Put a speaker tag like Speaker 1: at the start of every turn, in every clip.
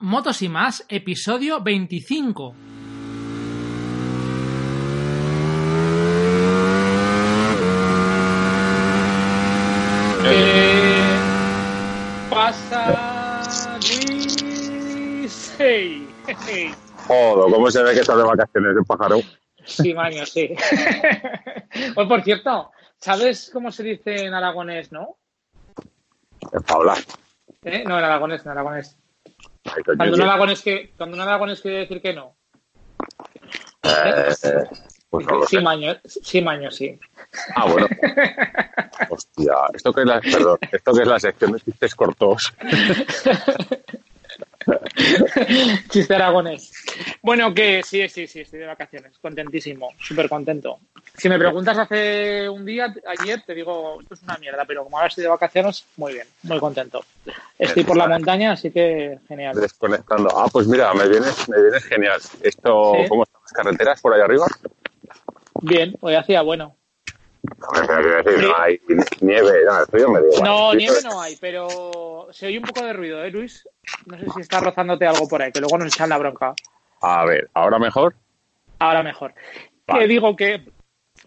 Speaker 1: Motos y más, episodio 25.
Speaker 2: ¿Qué pasa, Luis? Hey, hey.
Speaker 3: Joder, ¿cómo se ve que estás de vacaciones el pájaro?
Speaker 2: Sí, Maño, sí. pues por cierto, ¿sabes cómo se dice en aragonés, no?
Speaker 3: Para hablar.
Speaker 2: ¿Eh? No, en aragonés, en aragonés. Cuando un
Speaker 3: tío.
Speaker 2: aragonés, que, cuando un aragonés quiere decir que no.
Speaker 3: Eh, pues no lo
Speaker 2: sí,
Speaker 3: sé.
Speaker 2: Maño, sí, Maño, sí.
Speaker 3: Ah, bueno. Hostia, esto que es la, perdón, esto que es la sección de chistes cortos.
Speaker 2: Chiste aragonés. Bueno, que sí, sí, sí, estoy de vacaciones. Contentísimo, súper contento. Si me preguntas hace un día, ayer, te digo, esto es una mierda, pero como ahora estoy de vacaciones, muy bien, muy contento. Estoy por la montaña, así que genial.
Speaker 3: Desconectando. Ah, pues mira, me vienes, me vienes genial. Esto,
Speaker 2: Sí.
Speaker 3: ¿cómo están las carreteras por ahí arriba?
Speaker 2: Bien, hoy hacía bueno.
Speaker 3: No, hay nieve, no, el frío me da igual.
Speaker 2: No,
Speaker 3: Sí,
Speaker 2: nieve no hay, pero se oye un poco de ruido, ¿eh, Luis? No sé si está rozándote algo por ahí, que luego nos echan la bronca.
Speaker 3: A ver, ¿ahora mejor?
Speaker 2: Ahora mejor.
Speaker 3: Vale.
Speaker 2: Que digo que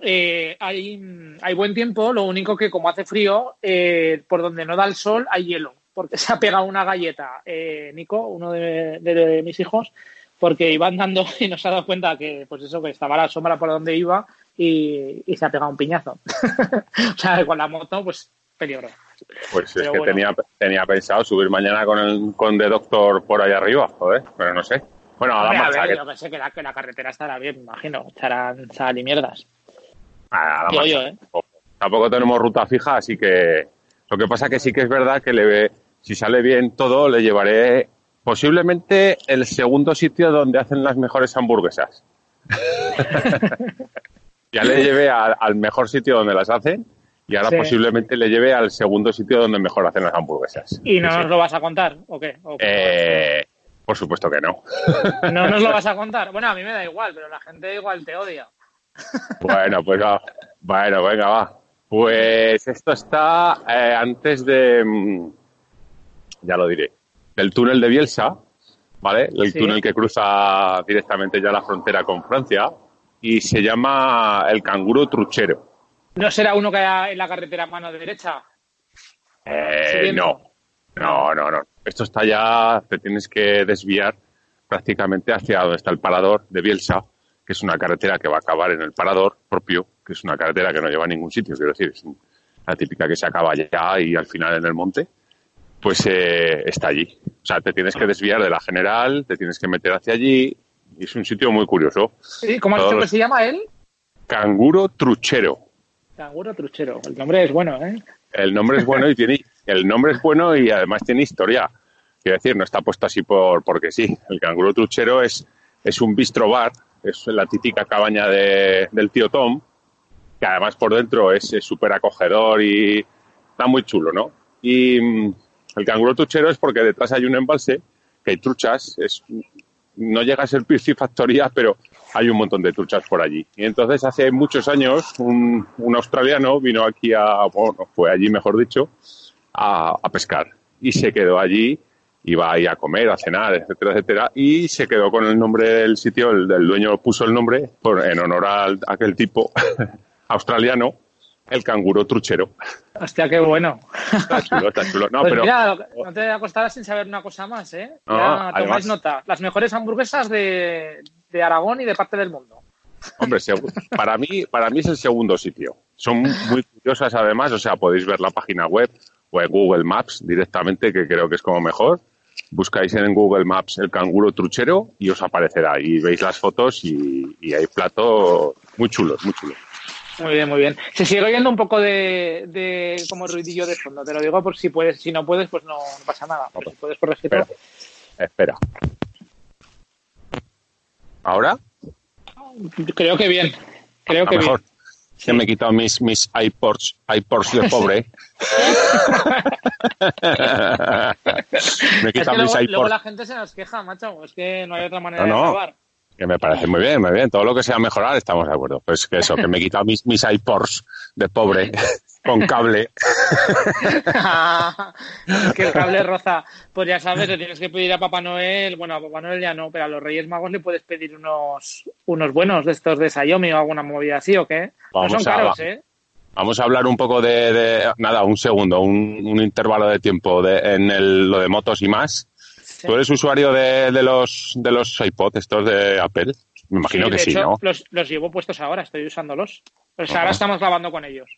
Speaker 2: eh, hay, hay buen tiempo, lo único que como hace frío, eh, por donde no da el sol hay hielo, porque se ha pegado una galleta, eh, Nico, uno de, de mis hijos, porque iba andando y nos ha dado cuenta que, pues eso, que estaba la sombra por donde iba y, y se ha pegado un piñazo. o sea, con la moto, pues peligro.
Speaker 3: Pues es que
Speaker 2: bueno.
Speaker 3: tenía, tenía pensado subir mañana con el con The Doctor por ahí arriba, joder, pero no sé. Bueno, a la
Speaker 2: Hombre, a
Speaker 3: marcha,
Speaker 2: ver,
Speaker 3: que-
Speaker 2: yo que sé que la, que la carretera estará bien, me imagino. Echarán sal y mierdas.
Speaker 3: a la
Speaker 2: Digo
Speaker 3: marcha.
Speaker 2: yo, ¿eh?
Speaker 3: Tampoco- Tampoco tenemos ruta fija, así que lo que pasa que sí que es verdad que le ve, si sale bien todo, le llevaré posiblemente el segundo sitio donde hacen las mejores hamburguesas. ya le llevé a- al mejor sitio donde las hacen y ahora
Speaker 2: Sí.
Speaker 3: posiblemente le lleve al segundo sitio donde mejor hacen las hamburguesas.
Speaker 2: ¿Y no
Speaker 3: Sí,
Speaker 2: nos lo vas a contar? ¿O qué? ¿O
Speaker 3: Eh, por supuesto que no.
Speaker 2: ¿No nos lo vas a contar? Bueno, a mí me da igual, pero la gente igual te odia.
Speaker 3: Bueno, pues va. Bueno, venga, va. Pues esto está eh, antes de, mm, ya lo diré, del túnel de Bielsa, ¿vale? El
Speaker 2: Sí.
Speaker 3: túnel que cruza directamente ya la frontera con Francia y se llama el canguro truchero.
Speaker 2: ¿No será uno que hay en la carretera mano derecha?
Speaker 3: Eh, no, no, no, no. Esto está ya, te tienes que desviar prácticamente hacia donde está el parador de Bielsa, que es una carretera que va a acabar en el parador propio, que es una carretera que no lleva a ningún sitio, quiero decir, es la típica que se acaba ya y al final en el monte, pues eh, está allí. O sea, te tienes que desviar de la general, te tienes que meter hacia allí y es un sitio muy curioso.
Speaker 2: Sí, ¿Cómo has dicho
Speaker 3: Todos.
Speaker 2: que se llama él?
Speaker 3: Canguro truchero.
Speaker 2: Canguro truchero. El nombre es bueno, ¿eh?
Speaker 3: El nombre es bueno y tiene el nombre es bueno y además tiene historia. Quiero decir, no está puesto así por porque sí. El canguro truchero es, es un bistro bar, es la típica cabaña de- del tío Tom, que además por dentro es es súper acogedor y está muy chulo, ¿no? Y mm, el canguro truchero es porque detrás hay un embalse, que hay truchas, es, no llega a ser piscifactoría, pero hay un montón de truchas por allí. Y entonces hace muchos años un, un australiano vino aquí a, bueno, fue allí mejor dicho, a, pescar y se quedó allí, iba ahí a comer, a cenar, etcétera, etcétera, y se quedó con el nombre del sitio, el, el dueño puso el nombre por, en honor a aquel tipo australiano, el canguro truchero.
Speaker 2: Hostia, qué bueno.
Speaker 3: Está chulo, está chulo. No,
Speaker 2: pues
Speaker 3: pero
Speaker 2: mira, no te acostarás sin saber una cosa más, ¿eh?
Speaker 3: No,
Speaker 2: Ya tomáis
Speaker 3: además-
Speaker 2: nota. Las mejores hamburguesas de, de Aragón y de parte del mundo.
Speaker 3: Hombre, para mí, para mí es el segundo sitio. Son muy curiosas además, o sea, podéis ver la página web o en Google Maps directamente, que creo que es como mejor. Buscáis en Google Maps el canguro truchero y os aparecerá. Y veis las fotos y, y hay platos muy chulos, muy chulos.
Speaker 2: Muy bien, muy bien. Se sigue oyendo un poco de, de como ruidillo de fondo. Te lo digo por si puedes. Si no puedes, pues no, no pasa nada. Pero si puedes corregirlo.
Speaker 3: Espera. Espera. ¿Ahora?
Speaker 2: Creo que bien. Creo
Speaker 3: A
Speaker 2: que
Speaker 3: mejor.
Speaker 2: bien.
Speaker 3: Que me he quitado mis, mis iPods, iPods de pobre. me he
Speaker 2: Es que
Speaker 3: quitado mis
Speaker 2: luego, luego
Speaker 3: iPods.
Speaker 2: la gente se nos queja, macho. Es que no hay otra manera
Speaker 3: No, no.
Speaker 2: de grabar.
Speaker 3: Que me parece muy bien, muy bien. Todo lo que sea mejorar, estamos de acuerdo. Pues que eso, que me he quitado mis, mis iPods de pobre con cable.
Speaker 2: es que el cable roza. Pues ya sabes, le tienes que pedir a Papá Noel, bueno, a Papá Noel ya no, pero a los Reyes Magos le puedes pedir unos, unos buenos de estos de Xiaomi o alguna movida así, ¿o qué?
Speaker 3: Vamos
Speaker 2: no son
Speaker 3: a-
Speaker 2: caros, ¿eh?
Speaker 3: Vamos a hablar un poco de, de- nada, un segundo, un, un intervalo de tiempo de, en el, lo de motos y más.
Speaker 2: Sí.
Speaker 3: ¿Tú eres usuario de, de los de los iPod estos de Apple? Me imagino
Speaker 2: Sí,
Speaker 3: que
Speaker 2: de
Speaker 3: sí,
Speaker 2: hecho,
Speaker 3: ¿no?
Speaker 2: Los, los llevo puestos ahora, estoy usándolos. Pues ahora estamos grabando con ellos.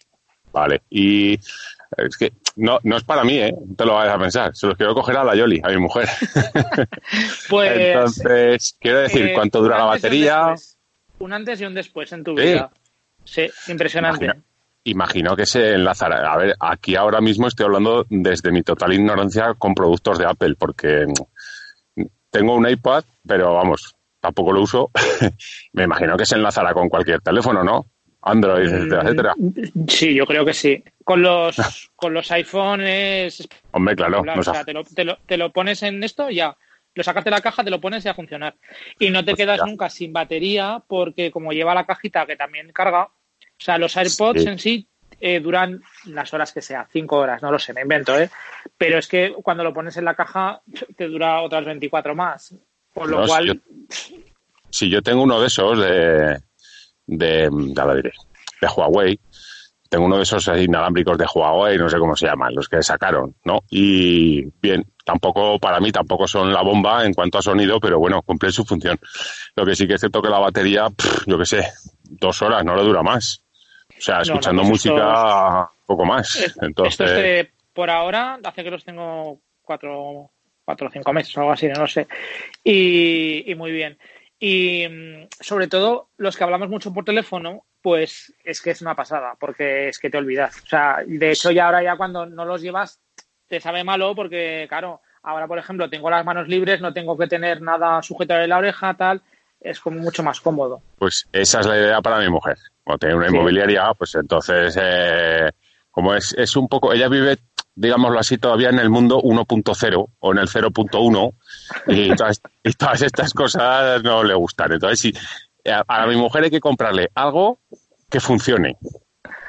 Speaker 3: Vale. Y es que no, no es para mí, ¿eh? No te lo vayas a pensar. Se los quiero coger a la Yoli, a mi mujer.
Speaker 2: Pues.
Speaker 3: Entonces, quiero decir,
Speaker 2: eh,
Speaker 3: ¿cuánto dura la
Speaker 2: un
Speaker 3: batería?
Speaker 2: Un antes y un después en tu
Speaker 3: Sí.
Speaker 2: vida. Sí, impresionante.
Speaker 3: Imagina- Imagino que se enlazará. A ver, aquí ahora mismo estoy hablando desde mi total ignorancia con productos de Apple, porque tengo un iPad, pero vamos, tampoco lo uso. Me imagino que se enlazará con cualquier teléfono, ¿no? Android, etcétera, etcétera.
Speaker 2: Mm, Sí, yo creo que sí. Con los, con los iPhone es
Speaker 3: Hombre, claro,
Speaker 2: O sea, te lo, te, lo, te lo pones en esto y ya. Lo sacas de la caja, te lo pones y a funcionar. Y no te quedas nunca sin batería porque como lleva la cajita que también carga, o sea, los AirPods
Speaker 3: Sí.
Speaker 2: en sí eh, duran las horas que sea, cinco horas, no lo sé, me invento, ¿eh? Pero es que cuando lo pones en la caja te dura otras 24 más. Por lo
Speaker 3: No, si
Speaker 2: cual,
Speaker 3: yo- si yo tengo uno de esos de, de, ya lo diré, de Huawei, tengo uno de esos inalámbricos de Huawei, no sé cómo se llaman, los que sacaron, ¿no? Y bien, tampoco, para mí tampoco son la bomba en cuanto a sonido, pero bueno, cumplen su función. Lo que sí que es cierto que la batería, pff, yo qué sé, dos horas, no le dura más. O sea,
Speaker 2: no,
Speaker 3: escuchando
Speaker 2: pues
Speaker 3: música, poco más.
Speaker 2: Es-
Speaker 3: Entonces,
Speaker 2: Estos de, por ahora hace que los tengo cuatro, cuatro o cinco meses o algo así, no lo sé. Y, y muy bien. Y mm, sobre todo los que hablamos mucho por teléfono, pues es que es una pasada, porque es que te olvidas. O sea, de hecho ya ahora ya cuando no los llevas te sabe malo porque, claro, ahora por ejemplo tengo las manos libres, no tengo que tener nada sujeto en la oreja, tal, es como mucho más cómodo.
Speaker 3: Pues esa es la idea para mi mujer. Como tiene una
Speaker 2: Sí.
Speaker 3: inmobiliaria, pues entonces, eh, como es, es un poco, ella vive, digámoslo así, todavía en el mundo 1.0 o en el 0.1 y todas, y todas estas cosas no le gustan. Entonces, sí, a, a mi mujer hay que comprarle algo que funcione.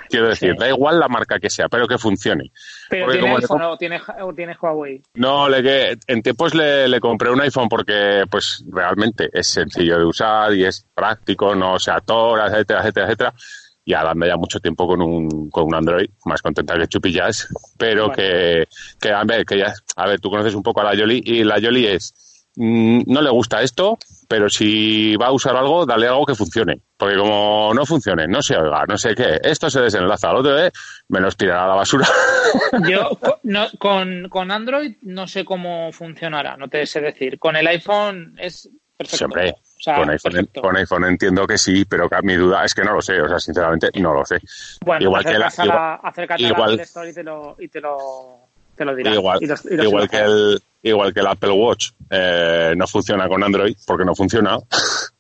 Speaker 3: Quiero decir,
Speaker 2: Sí.
Speaker 3: da igual la marca que sea, pero que funcione.
Speaker 2: Pero
Speaker 3: Porque
Speaker 2: tiene
Speaker 3: le
Speaker 2: iPhone o tiene, o tiene Huawei.
Speaker 3: No, le en tiempos le, le compré un iPhone porque pues realmente es sencillo de usar y es práctico, no se atora, etcétera, etcétera, etcétera. Y anda ya mucho tiempo con un, con un Android, más contenta que Chupillas, pero
Speaker 2: Bueno.
Speaker 3: que, que, a ver, que ya, a ver, tú conoces un poco a la Yoli y la Yoli es, mm, no le gusta esto, pero si va a usar algo, dale algo que funcione. Porque como no funcione, no se oiga, no sé qué, esto se desenlaza, al otro, eh, me los tirará a la basura.
Speaker 2: Yo no- con, con Android no sé cómo funcionará, no te sé decir. Con el iPhone es perfecto.
Speaker 3: Siempre.
Speaker 2: O sea,
Speaker 3: con, iPhone,
Speaker 2: perfecto.
Speaker 3: con iPhone entiendo que sí, pero mi duda es que no lo sé, o sea, sinceramente no lo sé.
Speaker 2: Bueno,
Speaker 3: igual que la-
Speaker 2: acércate a la, acércate a la
Speaker 3: igual-
Speaker 2: Store y te lo, y te lo, te lo dirá.
Speaker 3: Igual,
Speaker 2: Y los- y los
Speaker 3: igual que el igual que el Apple Watch eh, no funciona con Android porque no funciona.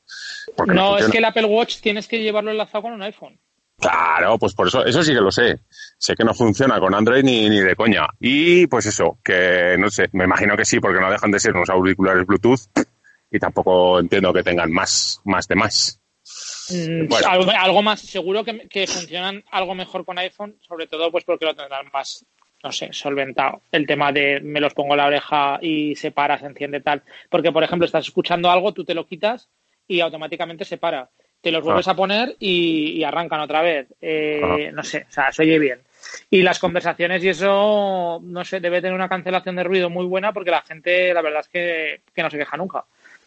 Speaker 3: Porque no,
Speaker 2: No, es
Speaker 3: funciona.
Speaker 2: que el Apple Watch tienes que llevarlo enlazado con un iPhone.
Speaker 3: Claro, pues por eso, eso sí que lo sé. Sé que no funciona con Android ni, ni de coña. Y pues eso, que no sé, me imagino que sí, porque no dejan de ser unos auriculares Bluetooth y tampoco entiendo que tengan más, más de más.
Speaker 2: Mm,
Speaker 3: Bueno.
Speaker 2: algo, algo más, seguro que, que funcionan algo mejor con iPhone, sobre todo pues porque lo tendrán más, no sé, solventado. El tema de me los pongo en la oreja y se para, se enciende tal. Porque, por ejemplo, estás escuchando algo, tú te lo quitas y automáticamente se para. Te los vuelves
Speaker 3: Ah.
Speaker 2: a poner y, y arrancan otra vez. Eh,
Speaker 3: Ah.
Speaker 2: No sé, o sea, se oye bien. Y las conversaciones y eso, no sé, debe tener una cancelación de ruido muy buena porque la gente, la verdad es que, que no se queja nunca.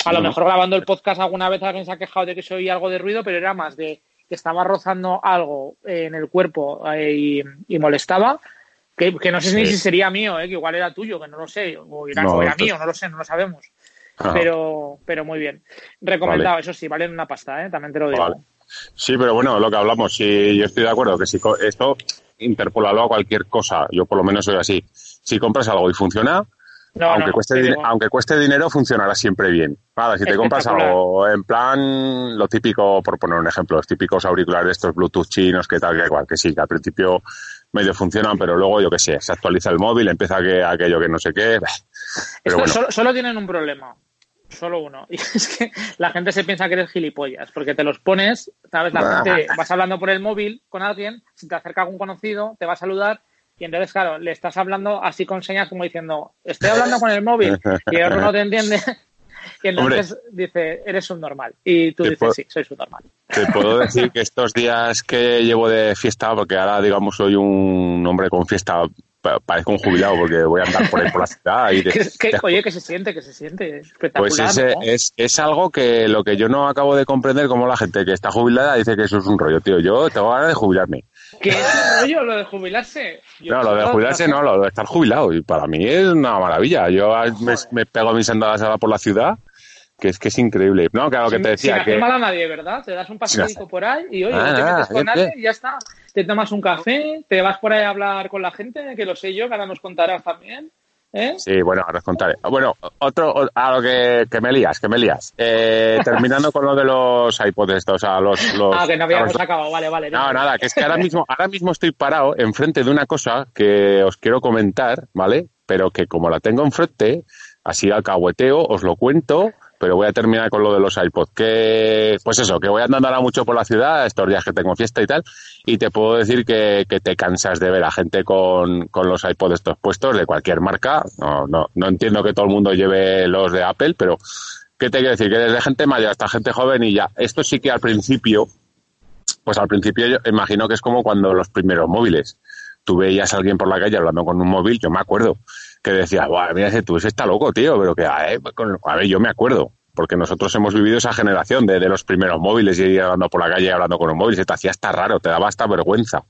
Speaker 2: A lo mejor grabando el podcast alguna vez alguien se ha quejado de que se oía algo de ruido, pero era más de que estaba rozando algo en el cuerpo eh, y, y molestaba, que, que no sé ni si sería mío, eh, que igual era tuyo, que no lo sé, o era,
Speaker 3: No,
Speaker 2: o era
Speaker 3: entonces-
Speaker 2: mío, no lo sé, no lo sabemos.
Speaker 3: Ajá.
Speaker 2: Pero, pero muy bien. Recomendado, eso sí, valen una pasta, ¿eh? también te lo digo.
Speaker 3: Vale. Sí, pero bueno, lo que hablamos, sí, yo estoy de acuerdo que si esto interpolalo a cualquier cosa, yo por lo menos soy así. Si compras algo y funciona,
Speaker 2: No,
Speaker 3: aunque,
Speaker 2: no,
Speaker 3: cueste aunque cueste dinero, funcionará siempre bien. Nada, si te compras algo en plan, lo típico, por poner un ejemplo, los típicos auriculares estos Bluetooth chinos, que tal, que igual, que sí, que al principio medio funcionan, pero luego, yo qué sé, se actualiza el móvil, empieza que, aquello que no sé qué. Pero bueno,
Speaker 2: solo, solo tienen un problema. Solo uno. Y es que la gente se piensa que eres gilipollas, porque te los pones, ¿sabes? La gente, vas hablando por el móvil con alguien, si te acerca algún conocido, te va a saludar y entonces, claro, le estás hablando así con señas como diciendo, estoy hablando con el móvil y el otro no te entiende. Y entonces dice, eres un normal. Y tú dices, sí, soy un normal.
Speaker 3: Te puedo decir que estos días que llevo de fiesta, porque ahora, digamos, soy un hombre con fiesta, parezco un jubilado porque voy a andar por ahí por la ciudad. Y
Speaker 2: oye, que se siente, que se siente espectacular.
Speaker 3: Pues es, es, algo que lo que yo no acabo de comprender, como la gente que está jubilada dice que eso es un rollo, tío. Yo tengo ganas de jubilarme.
Speaker 2: ¿Qué es un rollo lo de jubilarse?
Speaker 3: no, lo de jubilarse no, lo de estar jubilado. Y para mí es una maravilla. Yo me, me, pego mis andadas ahora por la ciudad que es que es increíble. No, claro, que te decía
Speaker 2: sin
Speaker 3: que...
Speaker 2: mal a nadie, ¿verdad? Te das un paseíto por ahí y oye, no te metes con nadie y ya está. Te tomas un café, te vas por ahí a hablar con la gente, que lo sé yo, que ahora nos contarás también. ¿Eh?
Speaker 3: Sí, bueno, ahora os contaré. Bueno, otro, a lo que, que me lías, que me lías. Eh, terminando con lo de los iPods estos, o los, los...
Speaker 2: Ah, que no habíamos acabado, vale, vale.
Speaker 3: No, nada, que es que ahora mismo, ahora mismo estoy parado enfrente de una cosa que os quiero comentar, ¿vale? Pero que como la tengo enfrente, así alcahueteo, os lo cuento pero voy a terminar con lo de los iPods. Que, pues eso, que voy andando ahora mucho por la ciudad, estos días que tengo fiesta y tal, y te puedo decir que, que te cansas de ver a gente con, con los iPods estos puestos de cualquier marca. No, no, no entiendo que todo el mundo lleve los de Apple, pero ¿qué te quiero decir? Que desde gente mayor hasta gente joven y ya. Esto sí que al principio, pues al principio yo imagino que es como cuando los primeros móviles. Tú veías a alguien por la calle hablando con un móvil, yo me acuerdo que decía, mira ese tú ese está loco, tío, pero que, eh, a ver, yo me acuerdo, porque nosotros hemos vivido esa generación de, de los primeros móviles y ir hablando por la calle hablando con un móvil, se te hacía hasta raro, te daba hasta vergüenza.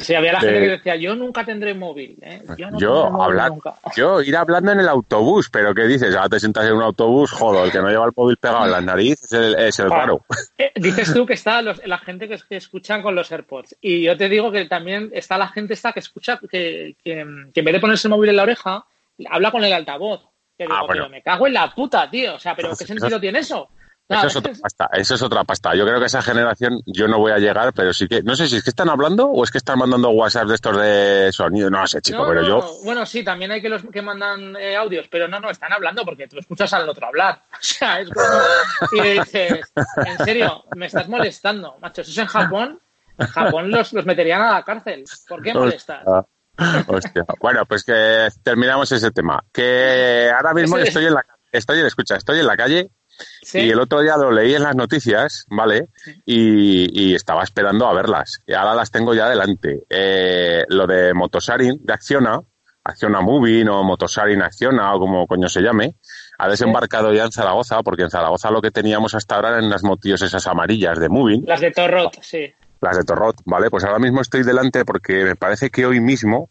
Speaker 2: Sí, había la gente que decía, yo nunca tendré móvil. ¿eh? Yo, no yo
Speaker 3: hablar, yo ir hablando en el autobús, pero ¿qué dices? Ahora te sientas en un autobús, joder, el que no lleva el móvil pegado en la nariz es el, es el raro.
Speaker 2: Eh, dices tú que está la gente que, que, escuchan con los AirPods. Y yo te digo que también está la gente esta que escucha, que, que, que en vez de ponerse el móvil en la oreja, habla con el altavoz. Que digo, ah, pero me cago en la puta, tío. O sea, pero ¿qué sentido tiene eso?
Speaker 3: eso es otra pasta, eso es otra pasta. Yo creo que esa generación yo no voy a llegar, pero sí que, no sé si es que están hablando o es que están mandando WhatsApp de estos de sonido, no sé, chico, pero yo.
Speaker 2: Bueno, sí, también hay que los que mandan eh, audios, pero no, no, están hablando porque tú escuchas al otro hablar. O sea, es como. Y le dices, en serio, me estás molestando, macho. Eso es en Japón. En Japón los, los meterían a la cárcel. ¿Por qué molestas?
Speaker 3: Hostia. Bueno, pues que terminamos ese tema. Que ahora mismo estoy en la estoy en, escucha, estoy en la calle y el otro día lo leí en las noticias, ¿vale? Y, estaba esperando a verlas. Y ahora las tengo ya delante. Eh, lo de Motosarin, de Acciona, Acciona Moving o Motosarin Acciona o como coño se llame, ha desembarcado ya en Zaragoza, porque en Zaragoza lo que teníamos hasta ahora eran las motillos esas amarillas de Moving.
Speaker 2: Las de Torrot, sí
Speaker 3: las de Torrot, ¿vale? Pues ahora mismo estoy delante porque me parece que hoy mismo,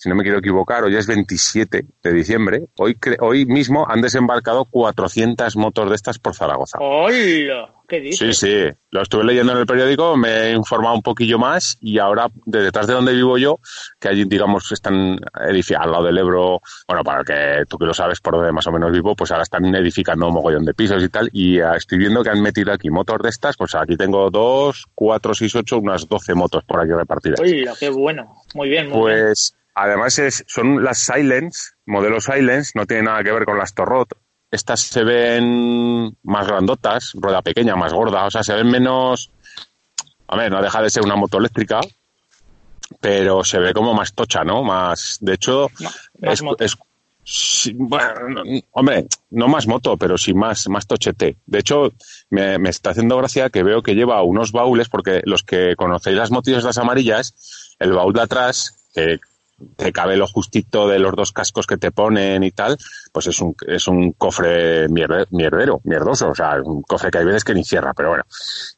Speaker 3: si no me quiero equivocar, hoy es 27 de diciembre, hoy, hoy mismo han desembarcado 400 motos de estas por Zaragoza.
Speaker 2: ¡Hola! ¿Qué dices?
Speaker 3: Sí, sí, lo estuve leyendo en el periódico, me he informado un poquillo más y ahora, de detrás de donde vivo yo, que allí, digamos, están edificando al lado del Ebro, bueno, para que tú que lo sabes por donde más o menos vivo, pues ahora están edificando un mogollón de pisos y tal, y estoy viendo que han metido aquí motos de estas, pues aquí tengo dos, cuatro, seis, ocho, unas doce motos por aquí repartidas.
Speaker 2: Uy, qué bueno, muy bien, muy
Speaker 3: pues, Además es, son las Silence, modelo Silence, no tiene nada que ver con las Torrot. Estas se ven más grandotas, rueda pequeña, más gorda, o sea, se ven menos... A ver, no deja de ser una moto eléctrica, pero se ve como más tocha, ¿no? Más, de hecho, es, bueno, hombre, no más moto, pero sí más, más tochete. De hecho, me, me, está haciendo gracia que veo que lleva unos baúles, porque los que conocéis las motillas las amarillas, el baúl de atrás, que te cabe lo justito de los dos cascos que te ponen y tal, pues es un, es un cofre mierdero, mierdoso, o sea, un cofre que hay veces que ni cierra, pero bueno.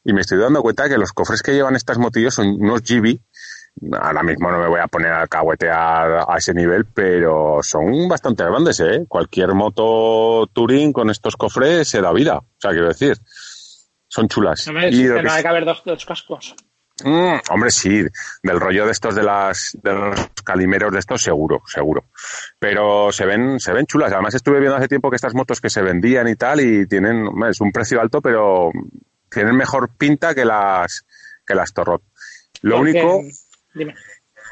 Speaker 3: Y me estoy dando cuenta que los cofres que llevan estas motillos son unos GB, ahora mismo no me voy a poner a cahuetear a ese nivel, pero son bastante grandes, ¿eh? Cualquier moto Touring con estos cofres se da vida, o sea, quiero decir, son chulas.
Speaker 2: No, y no hay que haber dos, dos cascos.
Speaker 3: Mm, hombre, sí, del rollo de estos de las de los calimeros de estos seguro, seguro. Pero se ven se ven chulas. Además estuve viendo hace tiempo que estas motos que se vendían y tal y tienen es un precio alto, pero tienen mejor pinta que las que las Torrot. Lo único
Speaker 2: Dime.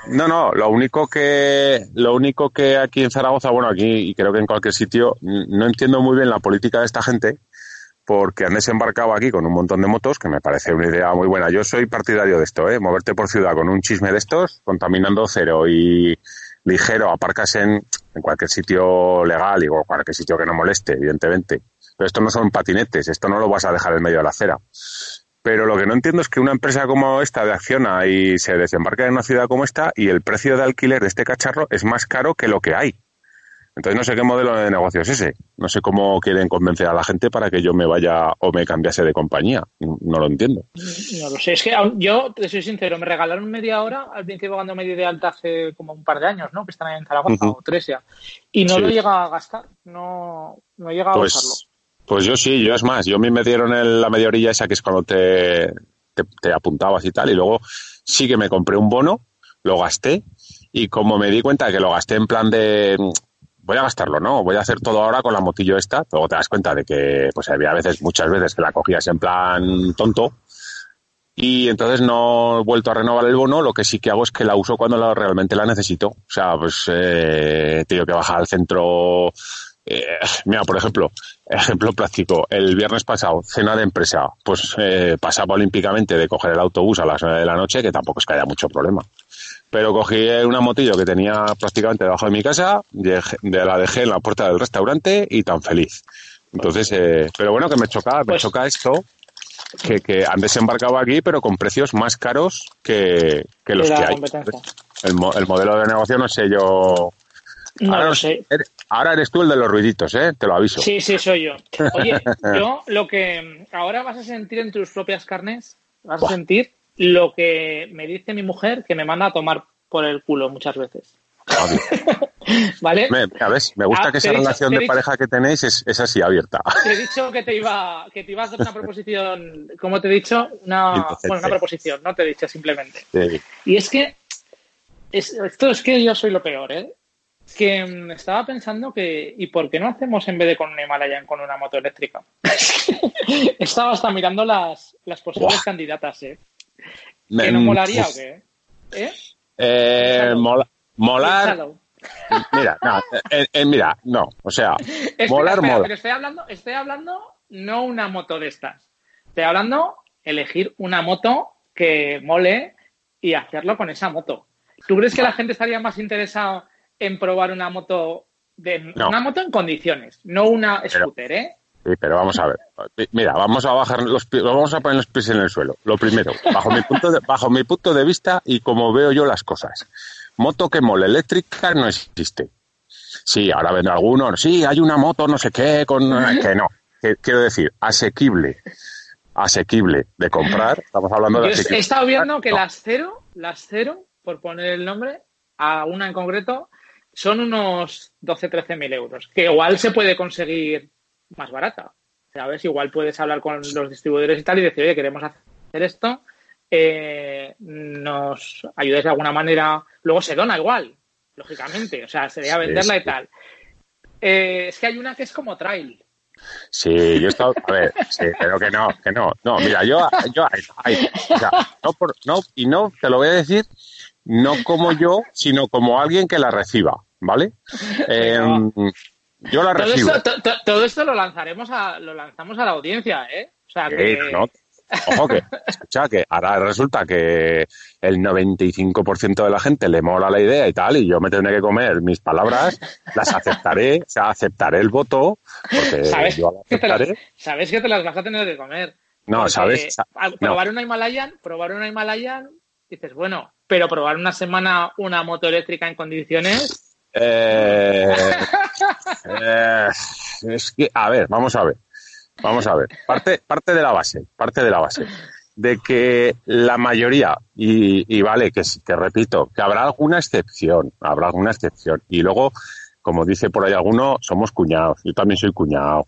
Speaker 3: No, no, lo único que lo único que aquí en Zaragoza, bueno, aquí y creo que en cualquier sitio, no entiendo muy bien la política de esta gente porque han desembarcado aquí con un montón de motos, que me parece una idea muy buena. Yo soy partidario de esto, ¿eh? Moverte por ciudad con un chisme de estos, contaminando cero y ligero, aparcas en, en cualquier sitio legal y o cualquier sitio que no moleste, evidentemente. Pero esto no son patinetes, esto no lo vas a dejar en medio de la acera. Pero lo que no entiendo es que una empresa como esta de Acciona y se desembarca en una ciudad como esta y el precio de alquiler de este cacharro es más caro que lo que hay. Entonces no sé qué modelo de negocio es ese. No sé cómo quieren convencer a la gente para que yo me vaya o me cambiase de compañía. No lo entiendo.
Speaker 2: No lo sé. Es que yo, te soy sincero, me regalaron media hora al principio cuando me di de alta hace como un par de años, ¿no? Que están ahí en Zaragoza o tres ya. Y no lo llega a gastar. No, no llega a
Speaker 3: pues,
Speaker 2: usarlo.
Speaker 3: Pues yo sí, yo es más, yo a mí me dieron el, la media orilla esa que es cuando te, te, te, apuntabas y tal, y luego sí que me compré un bono, lo gasté, y como me di cuenta que lo gasté en plan de voy a gastarlo, ¿no? Voy a hacer todo ahora con la motillo esta, luego te das cuenta de que pues había veces, muchas veces que la cogías en plan tonto, y entonces no he vuelto a renovar el bono, lo que sí que hago es que la uso cuando la, realmente la necesito. O sea, pues eh, tengo que bajar al centro eh, mira, por ejemplo, ejemplo práctico, el viernes pasado, cena de empresa, pues eh, pasaba olímpicamente de coger el autobús a las 9 de la noche, que tampoco es que haya mucho problema. Pero cogí una motillo que tenía prácticamente debajo de mi casa, de, la dejé en la puerta del restaurante y tan feliz. Entonces, eh, pero bueno, que me choca, me pues, choca esto, que, que, han desembarcado aquí, pero con precios más caros que, que los que hay. El, el modelo de negocio no sé yo
Speaker 2: no ahora, lo sé.
Speaker 3: Ahora eres tú el de los ruiditos, ¿eh? Te lo aviso.
Speaker 2: Sí, sí, soy yo. Oye, yo lo que ahora vas a sentir en tus propias carnes, vas a sentir lo que me dice mi mujer que me manda a tomar por el culo muchas veces. ¿Vale?
Speaker 3: Me, me gusta ah, que esa relación de pareja que tenéis es, así abierta.
Speaker 2: Te he dicho que te iba que te iba a hacer una proposición, como te he dicho, una, bueno, una proposición, no te he dicho simplemente.
Speaker 3: Sí.
Speaker 2: Y es que esto es que yo soy lo peor, ¿eh? que mm, estaba pensando que, ¿y por qué no hacemos en vez de con un Himalayan con una moto eléctrica? estaba hasta mirando las, las posibles candidatas, ¿eh? ¿Que no molaría o qué?
Speaker 3: ¿Eh? eh molar. Mira, no, eh, eh, mira, no, o sea, molar, molar.
Speaker 2: Pero estoy hablando, estoy hablando no una moto de estas. Estoy hablando elegir una moto que mole y hacerlo con esa moto. ¿Tú crees que la gente estaría más interesada en probar una moto de una moto en condiciones, no una scooter, ¿eh?
Speaker 3: Sí, pero vamos a ver. Mira, vamos a bajar los pies, vamos a poner los pies en el suelo. Lo primero, bajo mi punto de, bajo mi punto de vista y como veo yo las cosas. Moto que mole eléctrica no existe. Sí, ahora vendrá alguno, sí, hay una moto no sé qué con que no. Quiero decir, asequible. Asequible de comprar. Estamos hablando de
Speaker 2: He estado viendo que las cero, las cero, por poner el nombre, a una en concreto, son unos 12-13 mil euros, que igual se puede conseguir más barata. ¿Sabes? Igual puedes hablar con los distribuidores y tal y decir, oye, queremos hacer esto, eh, nos ayudes de alguna manera. Luego se dona igual, lógicamente, o sea, sería venderla y tal. Eh, es que hay una que es como trail.
Speaker 3: Sí, yo he estado, a ver, sí, pero que no, que no, no, mira, yo, yo, o sea, no, por, no, y no, te lo voy a decir, no como yo, sino como alguien que la reciba, ¿vale? Em, yo la recibo.
Speaker 2: todo esto lo lanzaremos a, lo lanzamos a la audiencia, ¿eh? O sea que...
Speaker 3: ojo que, escucha, que ahora resulta que el 95% de la gente le mola la idea y tal, y yo me tendré que comer mis palabras, las aceptaré, o sea, aceptaré el voto, porque
Speaker 2: ¿Sabes
Speaker 3: yo
Speaker 2: Que te las, sabes que te las vas a tener que comer.
Speaker 3: No, sabes.
Speaker 2: Probar una Himalayan, probar una Himalayan, dices, bueno, pero probar una semana una moto eléctrica en condiciones.
Speaker 3: Eh, eh, es que, a ver, vamos a ver. Vamos a ver. Parte, parte de la base, parte de la base. De que la mayoría, y, vale, que, que repito, que habrá alguna excepción, habrá alguna excepción. Y luego, como dice por ahí alguno, somos cuñados. Yo también soy cuñado.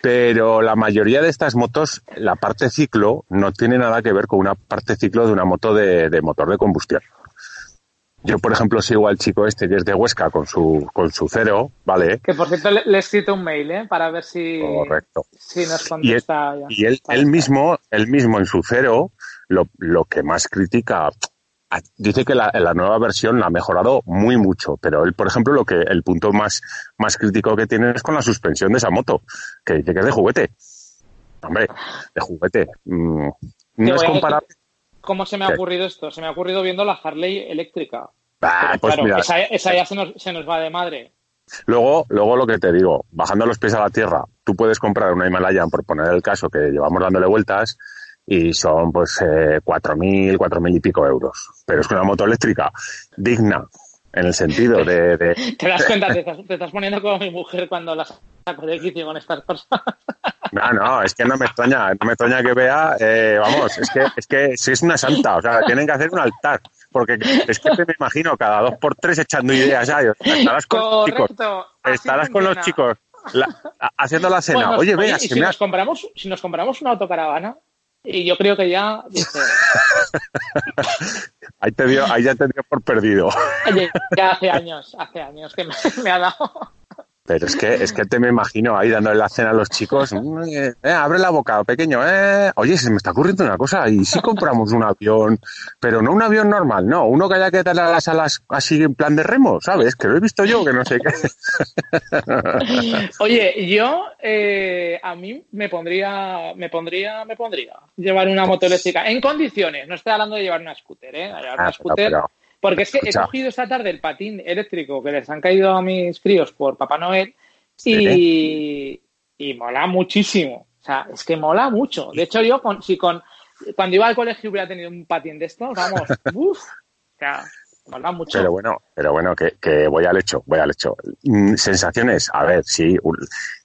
Speaker 3: Pero la mayoría de estas motos, la parte ciclo, no tiene nada que ver con una parte ciclo de una moto de, motor de combustión. Yo, por ejemplo, sigo al chico este que es de Huesca con su, con su cero, ¿vale?
Speaker 2: Que por cierto le, he escrito un mail, ¿eh? Para ver si,
Speaker 3: Correcto.
Speaker 2: si nos contesta.
Speaker 3: Y él, él, mismo, él mismo en su cero, lo, lo que más critica Dice que la, la nueva versión la ha mejorado muy mucho, pero él, por ejemplo, lo que el punto más, más crítico que tiene es con la suspensión de esa moto, que dice que es de juguete. Hombre, de juguete. Mm, no es
Speaker 2: a
Speaker 3: comparable.
Speaker 2: ¿Cómo se me ha ocurrido esto? Se me ha ocurrido viendo la Harley eléctrica.
Speaker 3: Ah,
Speaker 2: Pero
Speaker 3: pues
Speaker 2: claro,
Speaker 3: mira,
Speaker 2: esa, esa ya se nos, se nos va de madre.
Speaker 3: Luego, luego lo que te digo, bajando los pies a la tierra, tú puedes comprar una Himalayan, por poner el caso, que llevamos dándole vueltas, y son pues eh, 4.000, 4.000 y pico euros. Pero es una moto eléctrica digna, en el sentido de... de-
Speaker 2: ¿Te das cuenta? Te estás, te estás poniendo como mi mujer cuando la saco de quicio con estas cosas.
Speaker 3: No, no, es que no me extraña, no me extraña que vea, eh, vamos, es que, es que si es una santa, o sea, tienen que hacer un altar, porque es que te me imagino cada dos por tres echando ideas ya, estarás con los chicos, estarás con los chicos la- haciendo la cena,
Speaker 2: Bueno,
Speaker 3: oye, vea,
Speaker 2: si
Speaker 3: ha-
Speaker 2: nos compramos, si nos compramos una autocaravana, y yo creo que ya dice,
Speaker 3: ahí, te dio, ahí ya te dio por perdido.
Speaker 2: oye, ya hace años, hace años que me, me ha dado.
Speaker 3: Pero es que, es que te me imagino ahí dándole la cena a los chicos. mm, eh, eh, abre la boca, pequeño. Eh. Oye, se me está ocurriendo una cosa. ¿Y si compramos un avión? Pero no un avión normal, no. Uno que haya que darle a las alas así en plan de remo, ¿sabes? Que lo he visto yo, que no sé qué.
Speaker 2: Oye, yo eh, a mí me pondría, me pondría, me pondría llevar una moto eléctrica en condiciones. No estoy hablando de llevar una scooter, ¿eh? Llevar
Speaker 3: Ah,
Speaker 2: una
Speaker 3: pero-
Speaker 2: scooter.
Speaker 3: pero-
Speaker 2: Porque es que he cogido esta tarde el patín eléctrico que les han caído a mis críos por Papá Noel y, y mola muchísimo. O sea, es que mola mucho. De hecho, yo con, si con cuando iba al colegio hubiera tenido un patín de estos, vamos, uff, o sea, mola mucho.
Speaker 3: Pero bueno, pero bueno, que, que voy al hecho, voy al hecho. Mm, Sensaciones, a ver, sí,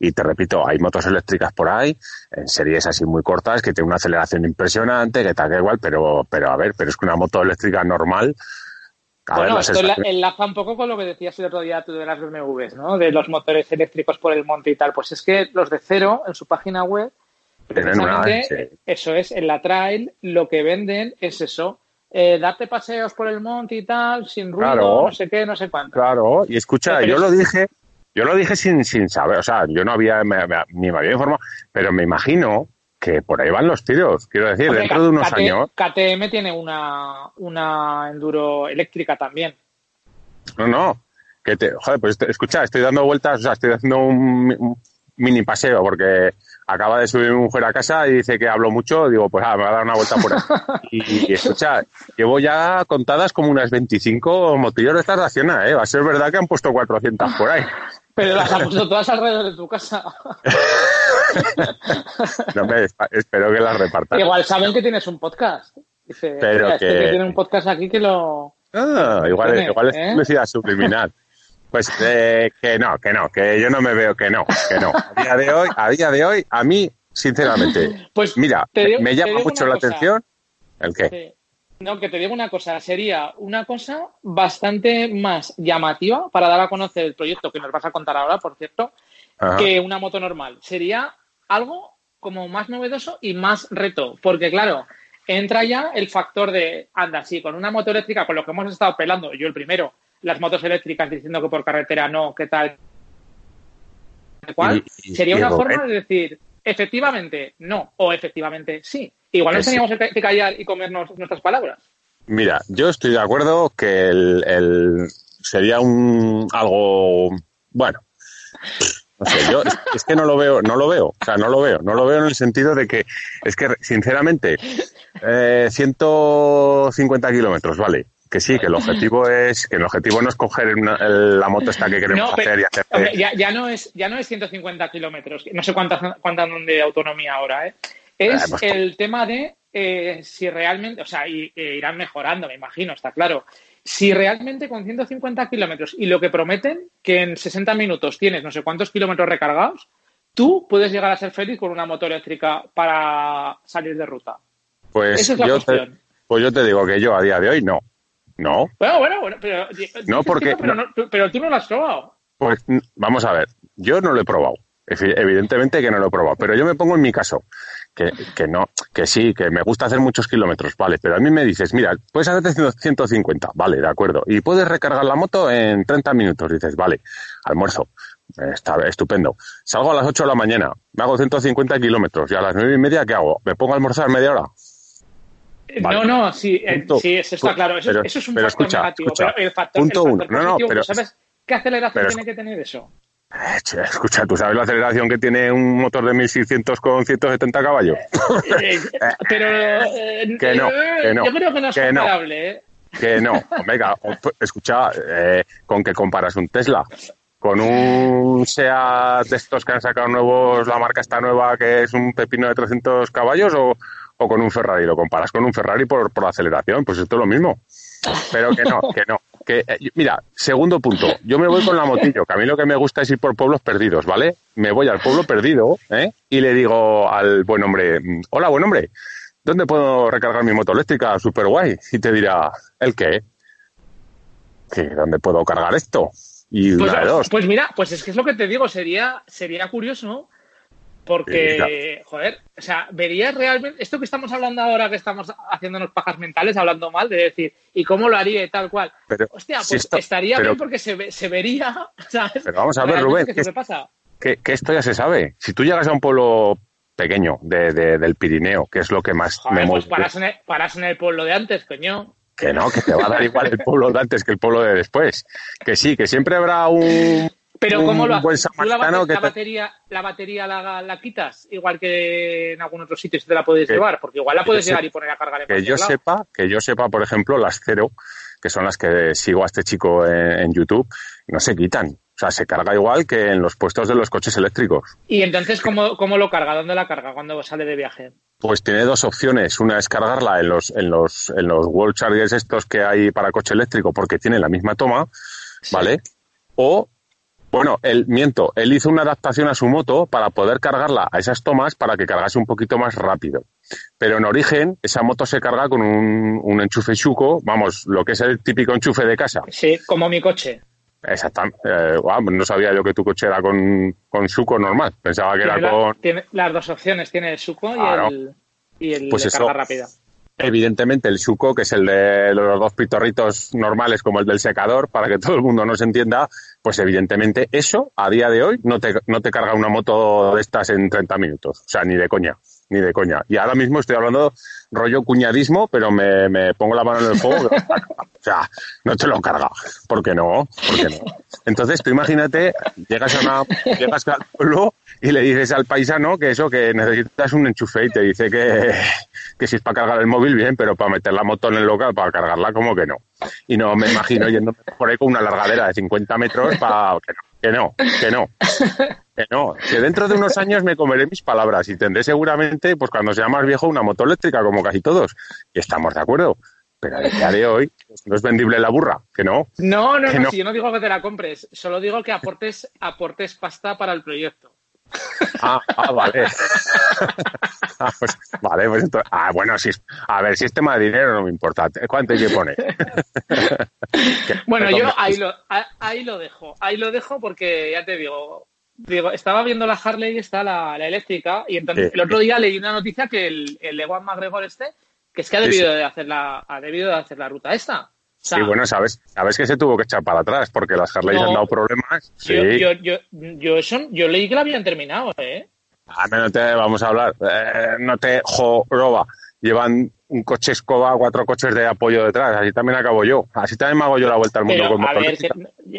Speaker 3: y te repito, hay motos eléctricas por ahí, en series así muy cortas, que tienen una aceleración impresionante, que tal que igual, pero, pero a ver, pero es que una moto eléctrica normal, a
Speaker 2: Bueno, esto
Speaker 3: sensación-
Speaker 2: enlaza un poco con lo que decías el otro día tú de las BMWs, ¿no? De los motores eléctricos por el monte y tal. Pues es que los de cero, en su página web,
Speaker 3: una-
Speaker 2: precisamente,
Speaker 3: sí.
Speaker 2: eso es, en la trail, lo que venden es eso. Eh, darte paseos por el monte y tal, sin ruido,
Speaker 3: Claro.
Speaker 2: no sé qué, no sé cuánto.
Speaker 3: Claro, y escucha,
Speaker 2: Pero
Speaker 3: yo
Speaker 2: es-
Speaker 3: lo dije, yo lo dije sin, sin saber, o sea, yo no había, me- me- ni me había informado, pero me imagino que por ahí van los tiros. Quiero decir,
Speaker 2: Hombre,
Speaker 3: dentro de unos
Speaker 2: KT
Speaker 3: años,
Speaker 2: KTM tiene una, una enduro eléctrica también.
Speaker 3: no, no, que te, joder, pues te- escucha, estoy dando vueltas, o sea, estoy haciendo un, un mini paseo porque acaba de subir mi mujer a casa y dice que hablo mucho, digo, pues ah, me va a dar una vuelta por ahí. Y, y escucha, llevo ya contadas como unas 25 motillos de estas de Acciona, ¿eh? Va a ser verdad que han puesto 400 por ahí.
Speaker 2: Pero las han puesto todas alrededor de tu casa.
Speaker 3: No me, espero que las repartan.
Speaker 2: Igual saben que tienes un podcast. Dice,
Speaker 3: Pero
Speaker 2: "Mira, este
Speaker 3: que-
Speaker 2: que tiene un podcast aquí que lo...
Speaker 3: Ah, igual,
Speaker 2: Tiene,
Speaker 3: igual es
Speaker 2: ¿eh?
Speaker 3: publicidad subliminal. Pues eh, que no, que no, que yo no me veo que no, que no. A día de hoy, a día de hoy, a mí, sinceramente,
Speaker 2: Pues
Speaker 3: mira,
Speaker 2: digo-
Speaker 3: me llama mucho la
Speaker 2: cosa.
Speaker 3: atención el qué.
Speaker 2: No, que te digo una cosa, sería una cosa bastante más llamativa para dar a conocer el proyecto que nos vas a contar ahora, por cierto,
Speaker 3: Ajá.
Speaker 2: que una moto normal. Sería algo como más novedoso y más reto, porque claro, entra ya el factor de, anda, sí, con una moto eléctrica, con lo que hemos estado pelando, yo el primero, las motos eléctricas diciendo que por carretera no, qué tal, cual, sería una forma de decir, efectivamente no, o efectivamente sí. Igual nos teníamos que callar y comernos nuestras palabras.
Speaker 3: Mira, yo estoy de acuerdo que el, el- sería un algo bueno. No sé, yo es, que no lo veo, no lo veo, o sea, no lo veo, no lo veo en el sentido de que es que sinceramente eh, 150 kilómetros, vale, que sí, que el objetivo es que el objetivo no es coger una- el- la moto esta que queremos
Speaker 2: No, pero-
Speaker 3: hacer y hacer
Speaker 2: Hombre, ya, ya no es, ya no es 150 kilómetros, no sé cuántas, cuántas andan de autonomía ahora, ¿eh? Es
Speaker 3: pues-
Speaker 2: el tema de eh, si realmente, o sea, y, e irán mejorando, me imagino, está claro. Si realmente con 150 kilómetros y lo que prometen, que en 60 minutos tienes no sé cuántos kilómetros recargados, tú puedes llegar a ser feliz con una moto eléctrica para salir de ruta.
Speaker 3: Pues
Speaker 2: Esa es la
Speaker 3: yo te, pues yo te digo que yo a día de hoy no. No,
Speaker 2: Bueno, bueno, bueno, pero, que
Speaker 3: porque-
Speaker 2: pero, no- pero tú no lo has probado.
Speaker 3: Pues vamos a ver, yo no lo he probado. Evi- Evidentemente que no lo he probado, pero yo me pongo en mi caso, que, que no, que sí, que me gusta hacer muchos kilómetros, vale, pero a mí me dices, mira, puedes hacerte 100 150, vale, de acuerdo, y puedes recargar la moto en 30 minutos, dices, vale, almuerzo, eh, está estupendo. Salgo a las 8 de la mañana, me hago 150 kilómetros, y a las nueve y media, ¿qué hago? ¿Me pongo a almorzar media hora?
Speaker 2: No, no, sí, eh, sí, eso está claro. Eso, eso es un
Speaker 3: pero
Speaker 2: factor
Speaker 3: escucha,
Speaker 2: negativo.
Speaker 3: escucha,
Speaker 2: pero el factor,
Speaker 3: punto
Speaker 2: el
Speaker 3: uno. No, no, pero-
Speaker 2: ¿sabes qué aceleración
Speaker 3: pero-
Speaker 2: tiene que tener eso?
Speaker 3: Eh, escucha, ¿tú sabes la aceleración que tiene un motor de 1600 con 170 caballos?
Speaker 2: Eh, pero eh,
Speaker 3: Que no,
Speaker 2: eh,
Speaker 3: que no,
Speaker 2: yo creo que no es
Speaker 3: que no.
Speaker 2: comparable, ¿eh?
Speaker 3: Que no, venga, escucha, eh, ¿con qué comparas un Tesla? ¿Con un SEAT de estos que han sacado nuevos, la marca está nueva, que es un pepino de 300 caballos, o, o con un Ferrari? ¿Lo comparas con un Ferrari por, por aceleración? Pues esto es lo mismo. Pero que no, que no. Que, eh, mira, segundo punto, yo me voy con la motillo, que a mí lo que me gusta es ir por pueblos perdidos, ¿vale? Me voy al pueblo perdido ¿eh? y le digo al buen hombre, mm, hola, buen hombre, ¿dónde puedo recargar mi moto eléctrica? Super guay. Y te dirá, ¿el qué? ¿Qué? ¿Dónde puedo cargar esto? Y
Speaker 2: Pues,
Speaker 3: una de dos.
Speaker 2: pues mira, pues es que es lo que te digo, sería, sería curioso porque, joder, o sea, verías realmente, esto que estamos hablando ahora, que estamos haciéndonos pajas mentales, hablando mal, de decir, ¿y cómo lo haría y tal cual?
Speaker 3: Pero,
Speaker 2: Hostia, pues
Speaker 3: esto-
Speaker 2: estaría
Speaker 3: pero-
Speaker 2: bien porque se, ve- se vería, ¿sabes?
Speaker 3: Pero vamos a ver, Rubén, ¿qué
Speaker 2: se pasa.
Speaker 3: que, que esto ya se sabe. Si tú llegas a un pueblo pequeño de, de- del Pirineo, que es lo que más
Speaker 2: Joder,
Speaker 3: me
Speaker 2: pues paras en, el, paras en el pueblo de antes, coño.
Speaker 3: que no, que te va a dar igual el pueblo de antes que el pueblo de después. Que sí, que siempre habrá un,
Speaker 2: Pero ¿cómo lo haces? ¿Tú la, batería, la batería la, la quitas, igual que en algún otro sitio si te la puedes
Speaker 3: Que-
Speaker 2: llevar? Porque igual la puedes llevar y poner a cargar en
Speaker 3: que yo
Speaker 2: lado.
Speaker 3: sepa, que yo sepa, por ejemplo, las cero, que son las que sigo a este chico en, en YouTube, no se quitan. O sea, se carga igual que en los puestos de los coches eléctricos.
Speaker 2: Y entonces, ¿cómo, ¿cómo lo carga? ¿Dónde la carga cuando sale de viaje?
Speaker 3: Pues tiene dos opciones. Una es cargarla en los, en los, en los wall chargers estos que hay para coche eléctrico porque tiene la misma toma, ¿vale? O, bueno, él, miento, él hizo una adaptación a su moto para poder cargarla a esas tomas para que cargase un poquito más rápido. Pero en origen, esa moto se carga con un, un enchufe chuco, vamos, lo que es el típico enchufe de casa.
Speaker 2: Sí, como mi coche.
Speaker 3: Exactamente. Eh, guau, no sabía yo que tu coche era con, con suco normal. Pensaba que era
Speaker 2: la-
Speaker 3: con...
Speaker 2: tiene las dos opciones, tiene el suco y el, y el
Speaker 3: Pues
Speaker 2: de
Speaker 3: eso.
Speaker 2: carga rápida.
Speaker 3: Evidentemente el suco, que es el de los dos pitorritos normales como el del secador, para que todo el mundo nos entienda, pues evidentemente eso a día de hoy no te, no te carga una moto de estas en 30 minutos. O sea, ni de coña, ni de coña. Y ahora mismo estoy hablando rollo cuñadismo, pero me, me pongo la mano en el fuego. o sea, no te lo carga. ¿Por qué no? ¿Por qué no? Entonces tú imagínate, llegas a una, llegas al pueblo y le dices al paisano que eso, que necesitas un enchufe y te dice que, que si es para cargar el móvil, bien, pero para meter la moto en el local, para cargarla, como que no. Y no me imagino yendo por ahí con una largadera de 50 metros para que no, que no, que no. Que dentro de unos años me comeré mis palabras y tendré seguramente, pues cuando sea más viejo, una moto eléctrica, como casi todos. Y estamos de acuerdo. Pero a día de hoy pues, no es vendible la burra, que no.
Speaker 2: No, no,
Speaker 3: Que
Speaker 2: no,
Speaker 3: no.
Speaker 2: si yo no digo que te la compres, solo digo que aportes, aportes pasta para el proyecto.
Speaker 3: Ah, ah vale. Ah, pues, vale, pues entonces, ah, bueno, si a ver, si es tema de dinero no me importa. ¿Cuánto hay que poner?
Speaker 2: Bueno, yo ahí lo, ahí lo dejo, ahí lo dejo porque ya te digo, digo estaba viendo la Harley, está la, la eléctrica, y entonces
Speaker 3: Sí.
Speaker 2: el otro día leí una noticia que el, el Ewan McGregor este, que es que ha
Speaker 3: Sí,
Speaker 2: debido de hacer la, ha debido de hacer la ruta esta.
Speaker 3: Sí, bueno, sabes, sabes que se tuvo que echar para atrás porque las Harley
Speaker 2: No.
Speaker 3: han dado problemas. Sí.
Speaker 2: yo, yo, yo, yo, eso, yo leí que la habían terminado, ¿eh?
Speaker 3: Ah, no te vamos a hablar. Eh, no te joroba. Llevan un coche escoba, cuatro coches de apoyo detrás. Así también acabo yo. Así también me hago yo la vuelta al mundo
Speaker 2: Pero, a ver, que-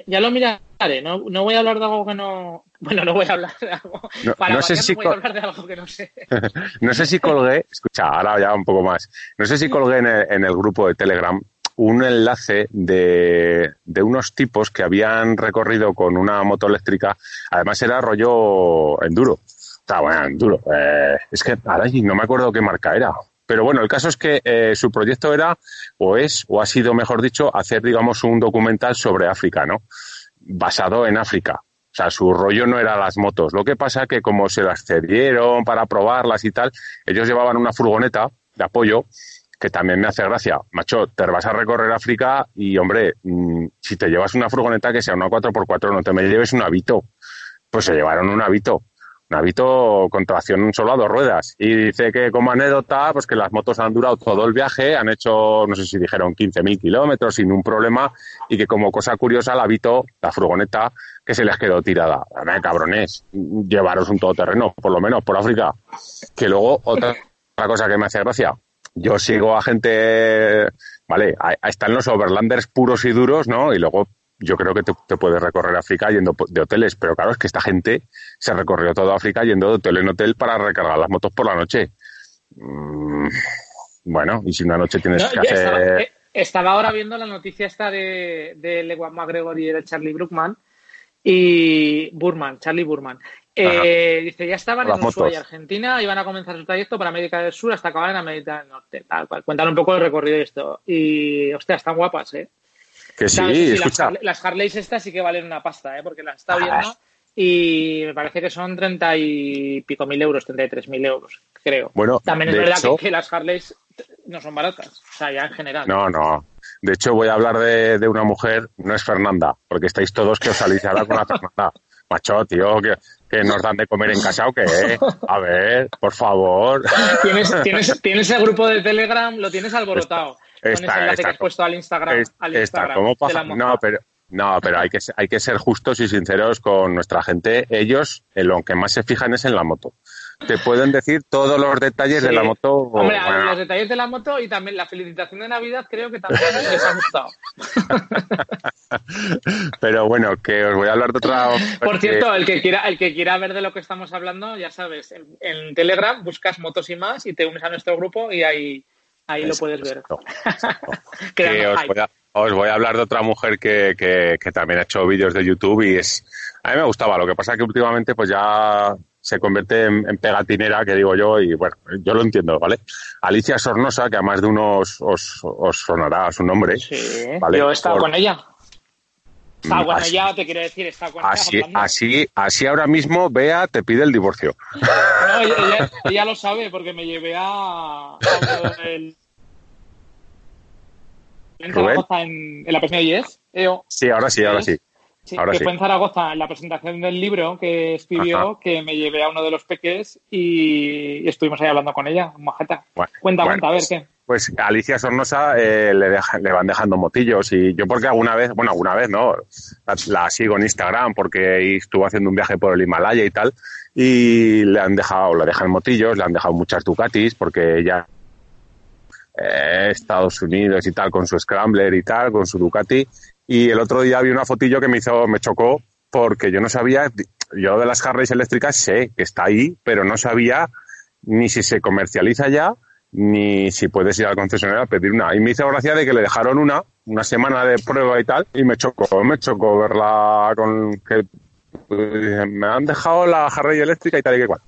Speaker 2: ya- lo miraré, no, no voy a hablar de algo que no... Bueno, no voy a hablar de algo...
Speaker 3: No-
Speaker 2: para
Speaker 3: no sé si
Speaker 2: voy a hablar de algo que no sé.
Speaker 3: No sé si colgué, escucha, ahora ya un poco más. No sé si colgué en el, en el grupo de Telegram un enlace de, de unos tipos que habían recorrido con una moto eléctrica. Además era rollo enduro. Está bueno, enduro. Eh, es que sí, no me acuerdo qué marca era. Pero bueno, el caso es que eh, su proyecto era, o es, o ha sido, mejor dicho, hacer, digamos, un documental sobre África, ¿no? Basado en África. O sea, su rollo no era las motos. Lo que pasa que como se las cedieron para probarlas y tal, ellos llevaban una furgoneta de apoyo que también me hace gracia. Macho, te vas a recorrer África y, hombre, mm, si te llevas una furgoneta que sea una 4x4, no te me lleves un Avito. Pues se llevaron un Avito. Un Avito con tracción solo a dos ruedas. Y dice que como anécdota, pues que las motos han durado todo el viaje, han hecho, no sé si dijeron 15.000 kilómetros sin un problema y que como cosa curiosa la Avito, la furgoneta, que se les quedó tirada. Cabrones, llevaros un todoterreno, por lo menos por África. Que luego, otra cosa que me hace gracia, yo sigo a gente, vale, ahí están los overlanders puros y duros, ¿no? Y luego yo creo que te, te, puedes recorrer África yendo de hoteles, pero claro, es que esta gente se recorrió toda África yendo de hotel en hotel para recargar las motos por la noche. Mm, bueno, y si una noche tienes
Speaker 2: No,
Speaker 3: que hacer...
Speaker 2: estaba, eh, estaba ahora viendo la noticia esta de, de Lewan McGregor y de Charlie Brookman y Burman, Charlie Burman. Eh, dice, ya estaban
Speaker 3: Las
Speaker 2: en Ushuaia,
Speaker 3: motos.
Speaker 2: Argentina, iban a comenzar su trayecto para América del Sur hasta acabar en América del Norte. Tal cual. Cuentan un poco el recorrido de esto. Y, hostia, están guapas, ¿eh?
Speaker 3: Que sí,
Speaker 2: Claro,
Speaker 3: escucha.
Speaker 2: Las Harleys estas sí que valen una pasta, ¿eh? Porque las está
Speaker 3: Ah.
Speaker 2: viendo y me parece que son treinta y pico mil euros, treinta y tres mil euros, creo.
Speaker 3: Bueno,
Speaker 2: También es verdad
Speaker 3: hecho-
Speaker 2: que, que las Harleys no son baratas, o sea, ya en general.
Speaker 3: No, no. De hecho, voy a hablar de, de una mujer, no es Fernanda, porque estáis todos que os salís ahora con la Fernanda. Macho, tío, que, que nos dan de comer en casa o qué. A ver, por favor.
Speaker 2: Tienes, tienes, tienes el grupo de Telegram, lo tienes alborotado. con ese
Speaker 3: Está-
Speaker 2: enlace
Speaker 3: está
Speaker 2: que has puesto al Instagram.
Speaker 3: Es-
Speaker 2: al
Speaker 3: está
Speaker 2: Instagram la moza.
Speaker 3: No, pero, no, pero hay que, ser- hay que ser justos y sinceros con nuestra gente. Ellos, en lo que más se fijan es en la moto. Te pueden decir todos los detalles de la moto.
Speaker 2: Hombre,
Speaker 3: bueno,
Speaker 2: los detalles de la moto y también la felicitación de Navidad creo que también les ha gustado.
Speaker 3: pero bueno, que os voy a hablar de otra.
Speaker 2: Por cierto, el que quiera, el que quiera ver de lo que estamos hablando, ya sabes, en, en Telegram buscas motos y más y te unes a nuestro grupo y ahí, ahí lo puedes ver.
Speaker 3: Exacto. Que os voy, a, os voy a hablar de otra mujer que, que, que también ha hecho vídeos de YouTube y es a mí me gustaba lo que pasa que últimamente pues ya se convierte en, en pegatinera que digo yo y bueno yo lo entiendo vale Alicia Sornosa que a más de unos os, os sonará su nombre
Speaker 2: Sí,
Speaker 3: Vale,
Speaker 2: yo he estado
Speaker 3: por-
Speaker 2: con ella. Estaba
Speaker 3: Mm,
Speaker 2: con
Speaker 3: así-
Speaker 2: ella, te quiero decir, estado con ella.
Speaker 3: así así así ahora mismo Bea te pide el divorcio
Speaker 2: No, ella, ella- ella lo sabe porque me llevé a, en la presentación de Yes. EO.
Speaker 3: sí ahora sí ahora sí
Speaker 2: Sí,
Speaker 3: Ahora
Speaker 2: que
Speaker 3: sí.
Speaker 2: fue en Zaragoza en la presentación del libro que escribió,
Speaker 3: Ajá.
Speaker 2: que me llevé a uno de los peques y, estuvimos ahí hablando con ella, majeta.
Speaker 3: Bueno,
Speaker 2: cuenta,
Speaker 3: bueno,
Speaker 2: cuenta, a ver
Speaker 3: pues-
Speaker 2: qué.
Speaker 3: Pues Alicia Sornosa eh, le, deja- le van dejando motillos y yo porque alguna vez, bueno, alguna vez no, la, la sigo en Instagram porque estuvo haciendo un viaje por el Himalaya y tal y le han dejado, le dejan motillos, le han dejado muchas Ducatis porque ella eh, Estados Unidos y tal con su Scrambler y tal, con su Ducati y el otro día vi una fotillo que me hizo, me chocó porque yo no sabía, yo de las Harleys eléctricas sé que está ahí, pero no sabía ni si se comercializa ya, ni si puedes ir al concesionario a pedir una. Y me hizo gracia de que le dejaron una, una semana de prueba y tal, y me chocó, me chocó verla con que eh, me han dejado la Harley eléctrica y tal y que cual.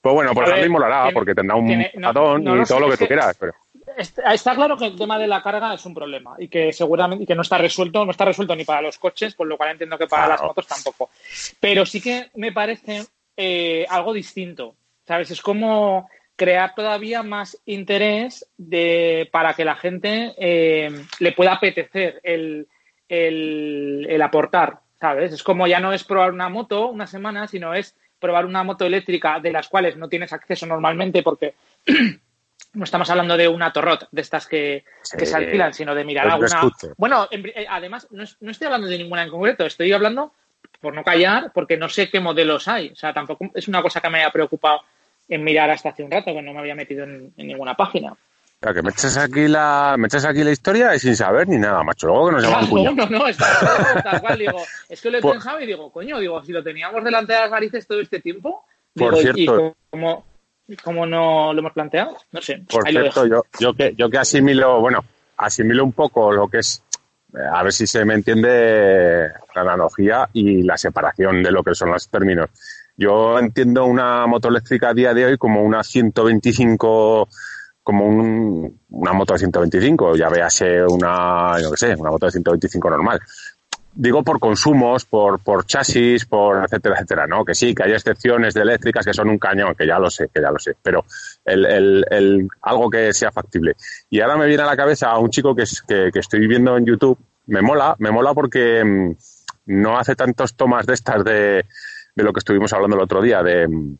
Speaker 3: Pues bueno, por
Speaker 2: A ver,
Speaker 3: Harley molará, porque tendrá un
Speaker 2: tiene- no,
Speaker 3: patón
Speaker 2: no
Speaker 3: y todo
Speaker 2: sé,
Speaker 3: lo que tú quieras, pero
Speaker 2: Está, claro que el tema de la carga es un problema y que seguramente y que no está resuelto, no está resuelto ni para los coches, por lo cual entiendo que para
Speaker 3: Claro.
Speaker 2: las motos tampoco. Pero sí que me parece eh, algo distinto, ¿sabes? Es como crear todavía más interés de, para que la gente eh, le pueda apetecer el, el, el aportar, ¿sabes? Es como ya no es probar una moto una semana, sino es probar una moto eléctrica de las cuales no tienes acceso normalmente porque no estamos hablando de una torrot de estas que, que se alquilan, sino de mirar
Speaker 3: Es
Speaker 2: alguna. Bueno, en- eh, además, no, no estoy hablando de ninguna en concreto, estoy hablando, por no callar, porque no sé qué modelos hay. O sea, tampoco es una cosa que me haya preocupado en mirar hasta hace un rato, que no me había metido en, en ninguna página.
Speaker 3: Claro, que me echas aquí la, me echas aquí la historia y sin saber ni nada, macho. Luego que nos
Speaker 2: Claro,
Speaker 3: cuñado.
Speaker 2: no, no, está tal cual. Digo, es que lo he
Speaker 3: Por-
Speaker 2: pensado y digo, coño, digo, si lo teníamos delante de las narices todo este tiempo,
Speaker 3: Por
Speaker 2: digo, ¿y
Speaker 3: cierto-
Speaker 2: cómo, cómo no lo hemos planteado? No sé,
Speaker 3: Por
Speaker 2: ahí
Speaker 3: cierto, yo, yo que yo que asimilo, bueno, asimilo un poco lo que es, eh, a ver si se me entiende la analogía y la separación de lo que son los términos. Yo entiendo una moto eléctrica a día de hoy como una 125, como un- una moto de 125, ya véase una, yo qué sé, una moto de 125 normal. Digo por consumos, por, por chasis, por etcétera, etcétera, ¿no? Que sí, que hay excepciones de eléctricas que son un cañón, que ya lo sé, que ya lo sé, pero el, el, el- algo que sea factible. Y ahora me viene a la cabeza un chico que, que, que estoy viendo en YouTube, me mola, me mola porque mm, no hace tantos tomas de estas de, de lo que estuvimos hablando el otro día, de mm,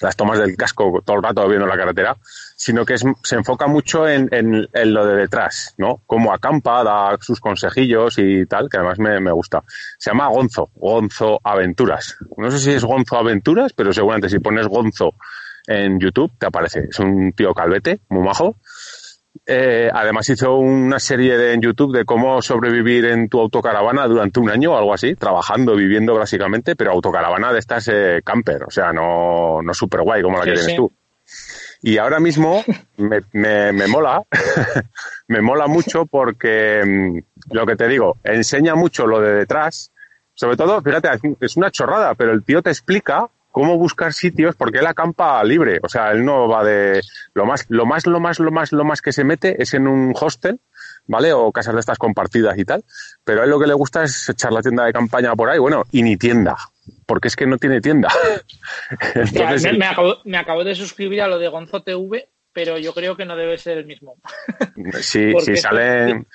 Speaker 3: las tomas del casco todo el rato viendo la carretera, sino que es- se enfoca mucho en, en- en lo de detrás, ¿no? Cómo acampa, da sus consejillos y tal, que además me, me gusta. Se llama Gonzo, Gonzo Aventuras. No sé si es Gonzo Aventuras, pero seguramente si pones Gonzo en YouTube te aparece. Es un tío calvete, muy majo. Eh, además hizo una serie de, en YouTube de cómo sobrevivir en tu autocaravana durante un año o algo así, trabajando, viviendo básicamente, pero autocaravana de estas eh, camper, o sea, no, no super guay como la
Speaker 2: Sí,
Speaker 3: que tienes
Speaker 2: sí.
Speaker 3: tú. Y ahora mismo me, me, me mola, me mola mucho porque mm, lo que te digo, enseña mucho lo de detrás. Sobre todo, fíjate, es una chorrada, pero el tío te explica cómo buscar sitios porque él acampa libre. O sea, él no va de. Lo más, lo más, lo más, lo más, lo más que se mete es en un hostel, ¿vale? O casas de estas compartidas y tal. Pero a él lo que le gusta es echar la tienda de campaña por ahí, bueno, y ni tienda. Porque es que no tiene tienda. Entonces,
Speaker 2: me, me acabo, me acabo de suscribir a lo de Gonzo TV, pero yo creo que no debe ser el mismo. porque
Speaker 3: si
Speaker 2: es que-
Speaker 3: salen.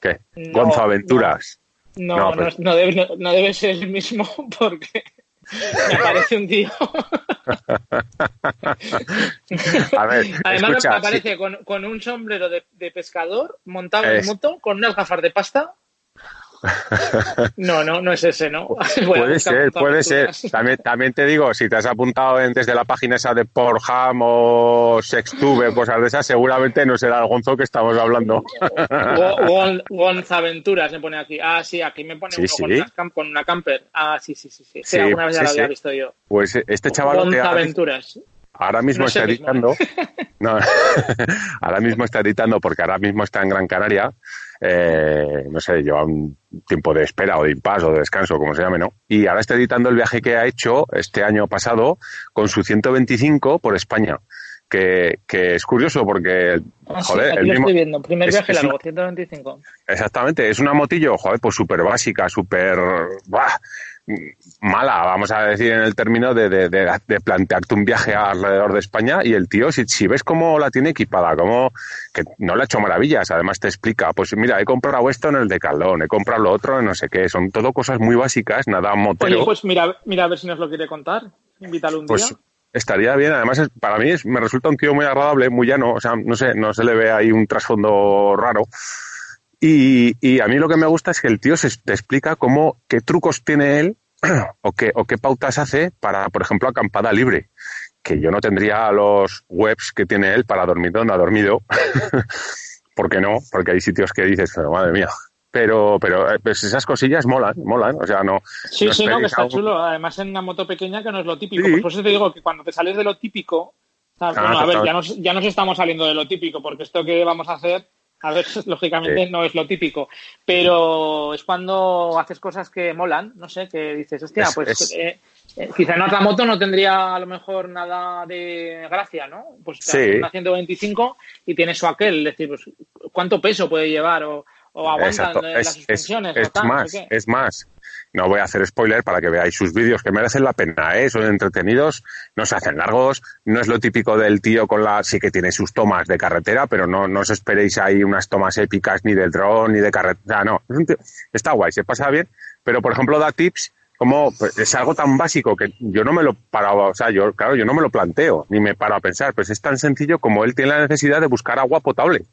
Speaker 3: ¿Qué?
Speaker 2: No,
Speaker 3: Gonzo Aventuras.
Speaker 2: No,
Speaker 3: No,
Speaker 2: no, debe, no- debe ser el mismo porque me aparece un tío.
Speaker 3: A ver,
Speaker 2: Además
Speaker 3: escucha,
Speaker 2: me aparece con, con un sombrero de, de pescador montado
Speaker 3: Es-
Speaker 2: en moto con unas gafas de pasta. No, no, no es ese, ¿no?
Speaker 3: Puede ser, puede ser. También, también te digo, si te has apuntado en- desde la página esa de Pornhub o Sextube, cosas de esas, seguramente no será el Gonzo que estamos hablando.
Speaker 2: Go- Gon- Gonzaventuras me pone aquí. Ah, sí, aquí me pone
Speaker 3: Sí,
Speaker 2: uno
Speaker 3: sí.
Speaker 2: Con, una camper. Ah, sí, sí, sí. sí. Sí, alguna vez ya lo había visto yo.
Speaker 3: Pues este chaval
Speaker 2: Gonzaventuras.
Speaker 3: ahora mismo
Speaker 2: No
Speaker 3: está
Speaker 2: mismo,
Speaker 3: editando. No, ahora mismo está editando porque ahora mismo está en Gran Canaria. Eh, no sé, lleva un tiempo de espera o de impasse o de descanso, como se llame, ¿no? Y ahora está editando el viaje que ha hecho este año pasado con su 125 por España. Que, que es curioso porque,
Speaker 2: Ah, sí,
Speaker 3: joder,
Speaker 2: aquí
Speaker 3: el
Speaker 2: lo
Speaker 3: mismo,
Speaker 2: estoy viendo. Primer
Speaker 3: es-
Speaker 2: viaje largo,
Speaker 3: una-
Speaker 2: 125.
Speaker 3: Exactamente, es una motillo, joder, pues súper básica, súper mala, vamos a decir en el término de, de, de- de plantearte un viaje alrededor de España y el tío, si, si ves cómo la tiene equipada, como que no le ha hecho maravillas, además te explica, pues mira, he comprado esto en el Decathlon, he comprado lo otro en no sé qué, son todo cosas muy básicas, nada motero.
Speaker 2: Oye, pues mira, mira a ver si nos lo quiere contar. Invítalo un
Speaker 3: Pues
Speaker 2: día.
Speaker 3: estaría bien. Además, es- para mí es, me resulta un tío muy agradable, muy llano. O sea, no sé, no se le ve ahí un trasfondo raro. Y, y a mí lo que me gusta es que el tío se, te explica cómo, qué trucos tiene él o qué, o qué pautas hace para, por ejemplo, acampada libre. Que yo no tendría los webs que tiene él para dormir donde ha dormido. ¿Por qué no? Porque hay sitios que dices, pero madre mía. Pero, pero eh, pues esas cosillas molan, molan. O sea, no.
Speaker 2: Sí,
Speaker 3: no
Speaker 2: sí, no, que está
Speaker 3: algo-
Speaker 2: chulo. Además, en una moto pequeña que no es lo típico.
Speaker 3: Sí.
Speaker 2: Pues por eso te digo que cuando te sales de lo típico.
Speaker 3: Ah,
Speaker 2: bueno, a ver, ya nos, ya nos estamos saliendo de lo típico, porque esto que vamos a hacer, a ver, lógicamente
Speaker 3: Sí.
Speaker 2: no es lo típico. Pero es cuando haces cosas que molan, no sé, que dices, hostia,
Speaker 3: Es-
Speaker 2: pues
Speaker 3: es-
Speaker 2: eh, eh, quizá en otra moto no tendría a lo mejor nada de gracia, ¿no? Pues te
Speaker 3: Sí.
Speaker 2: una 125 y tienes su aquel, es decir, pues, ¿cuánto peso puede llevar? O, o aguantan
Speaker 3: Exacto.
Speaker 2: las
Speaker 3: Es, es,
Speaker 2: suspensiones. o
Speaker 3: es
Speaker 2: no
Speaker 3: más,
Speaker 2: sé
Speaker 3: es más. No voy a hacer spoiler para que veáis sus vídeos que merecen la pena, ¿eh? son entretenidos, no se hacen largos, no es lo típico del tío con la, sí que tiene sus tomas de carretera, pero no, no os esperéis ahí unas tomas épicas ni del dron ni de carretera, no, está guay, se pasa bien, pero por ejemplo da tips como pues, es algo tan básico que yo no me lo paraba, o sea, yo, claro, yo no me lo planteo, ni me paro a pensar, pues es tan sencillo como él tiene la necesidad de buscar agua potable.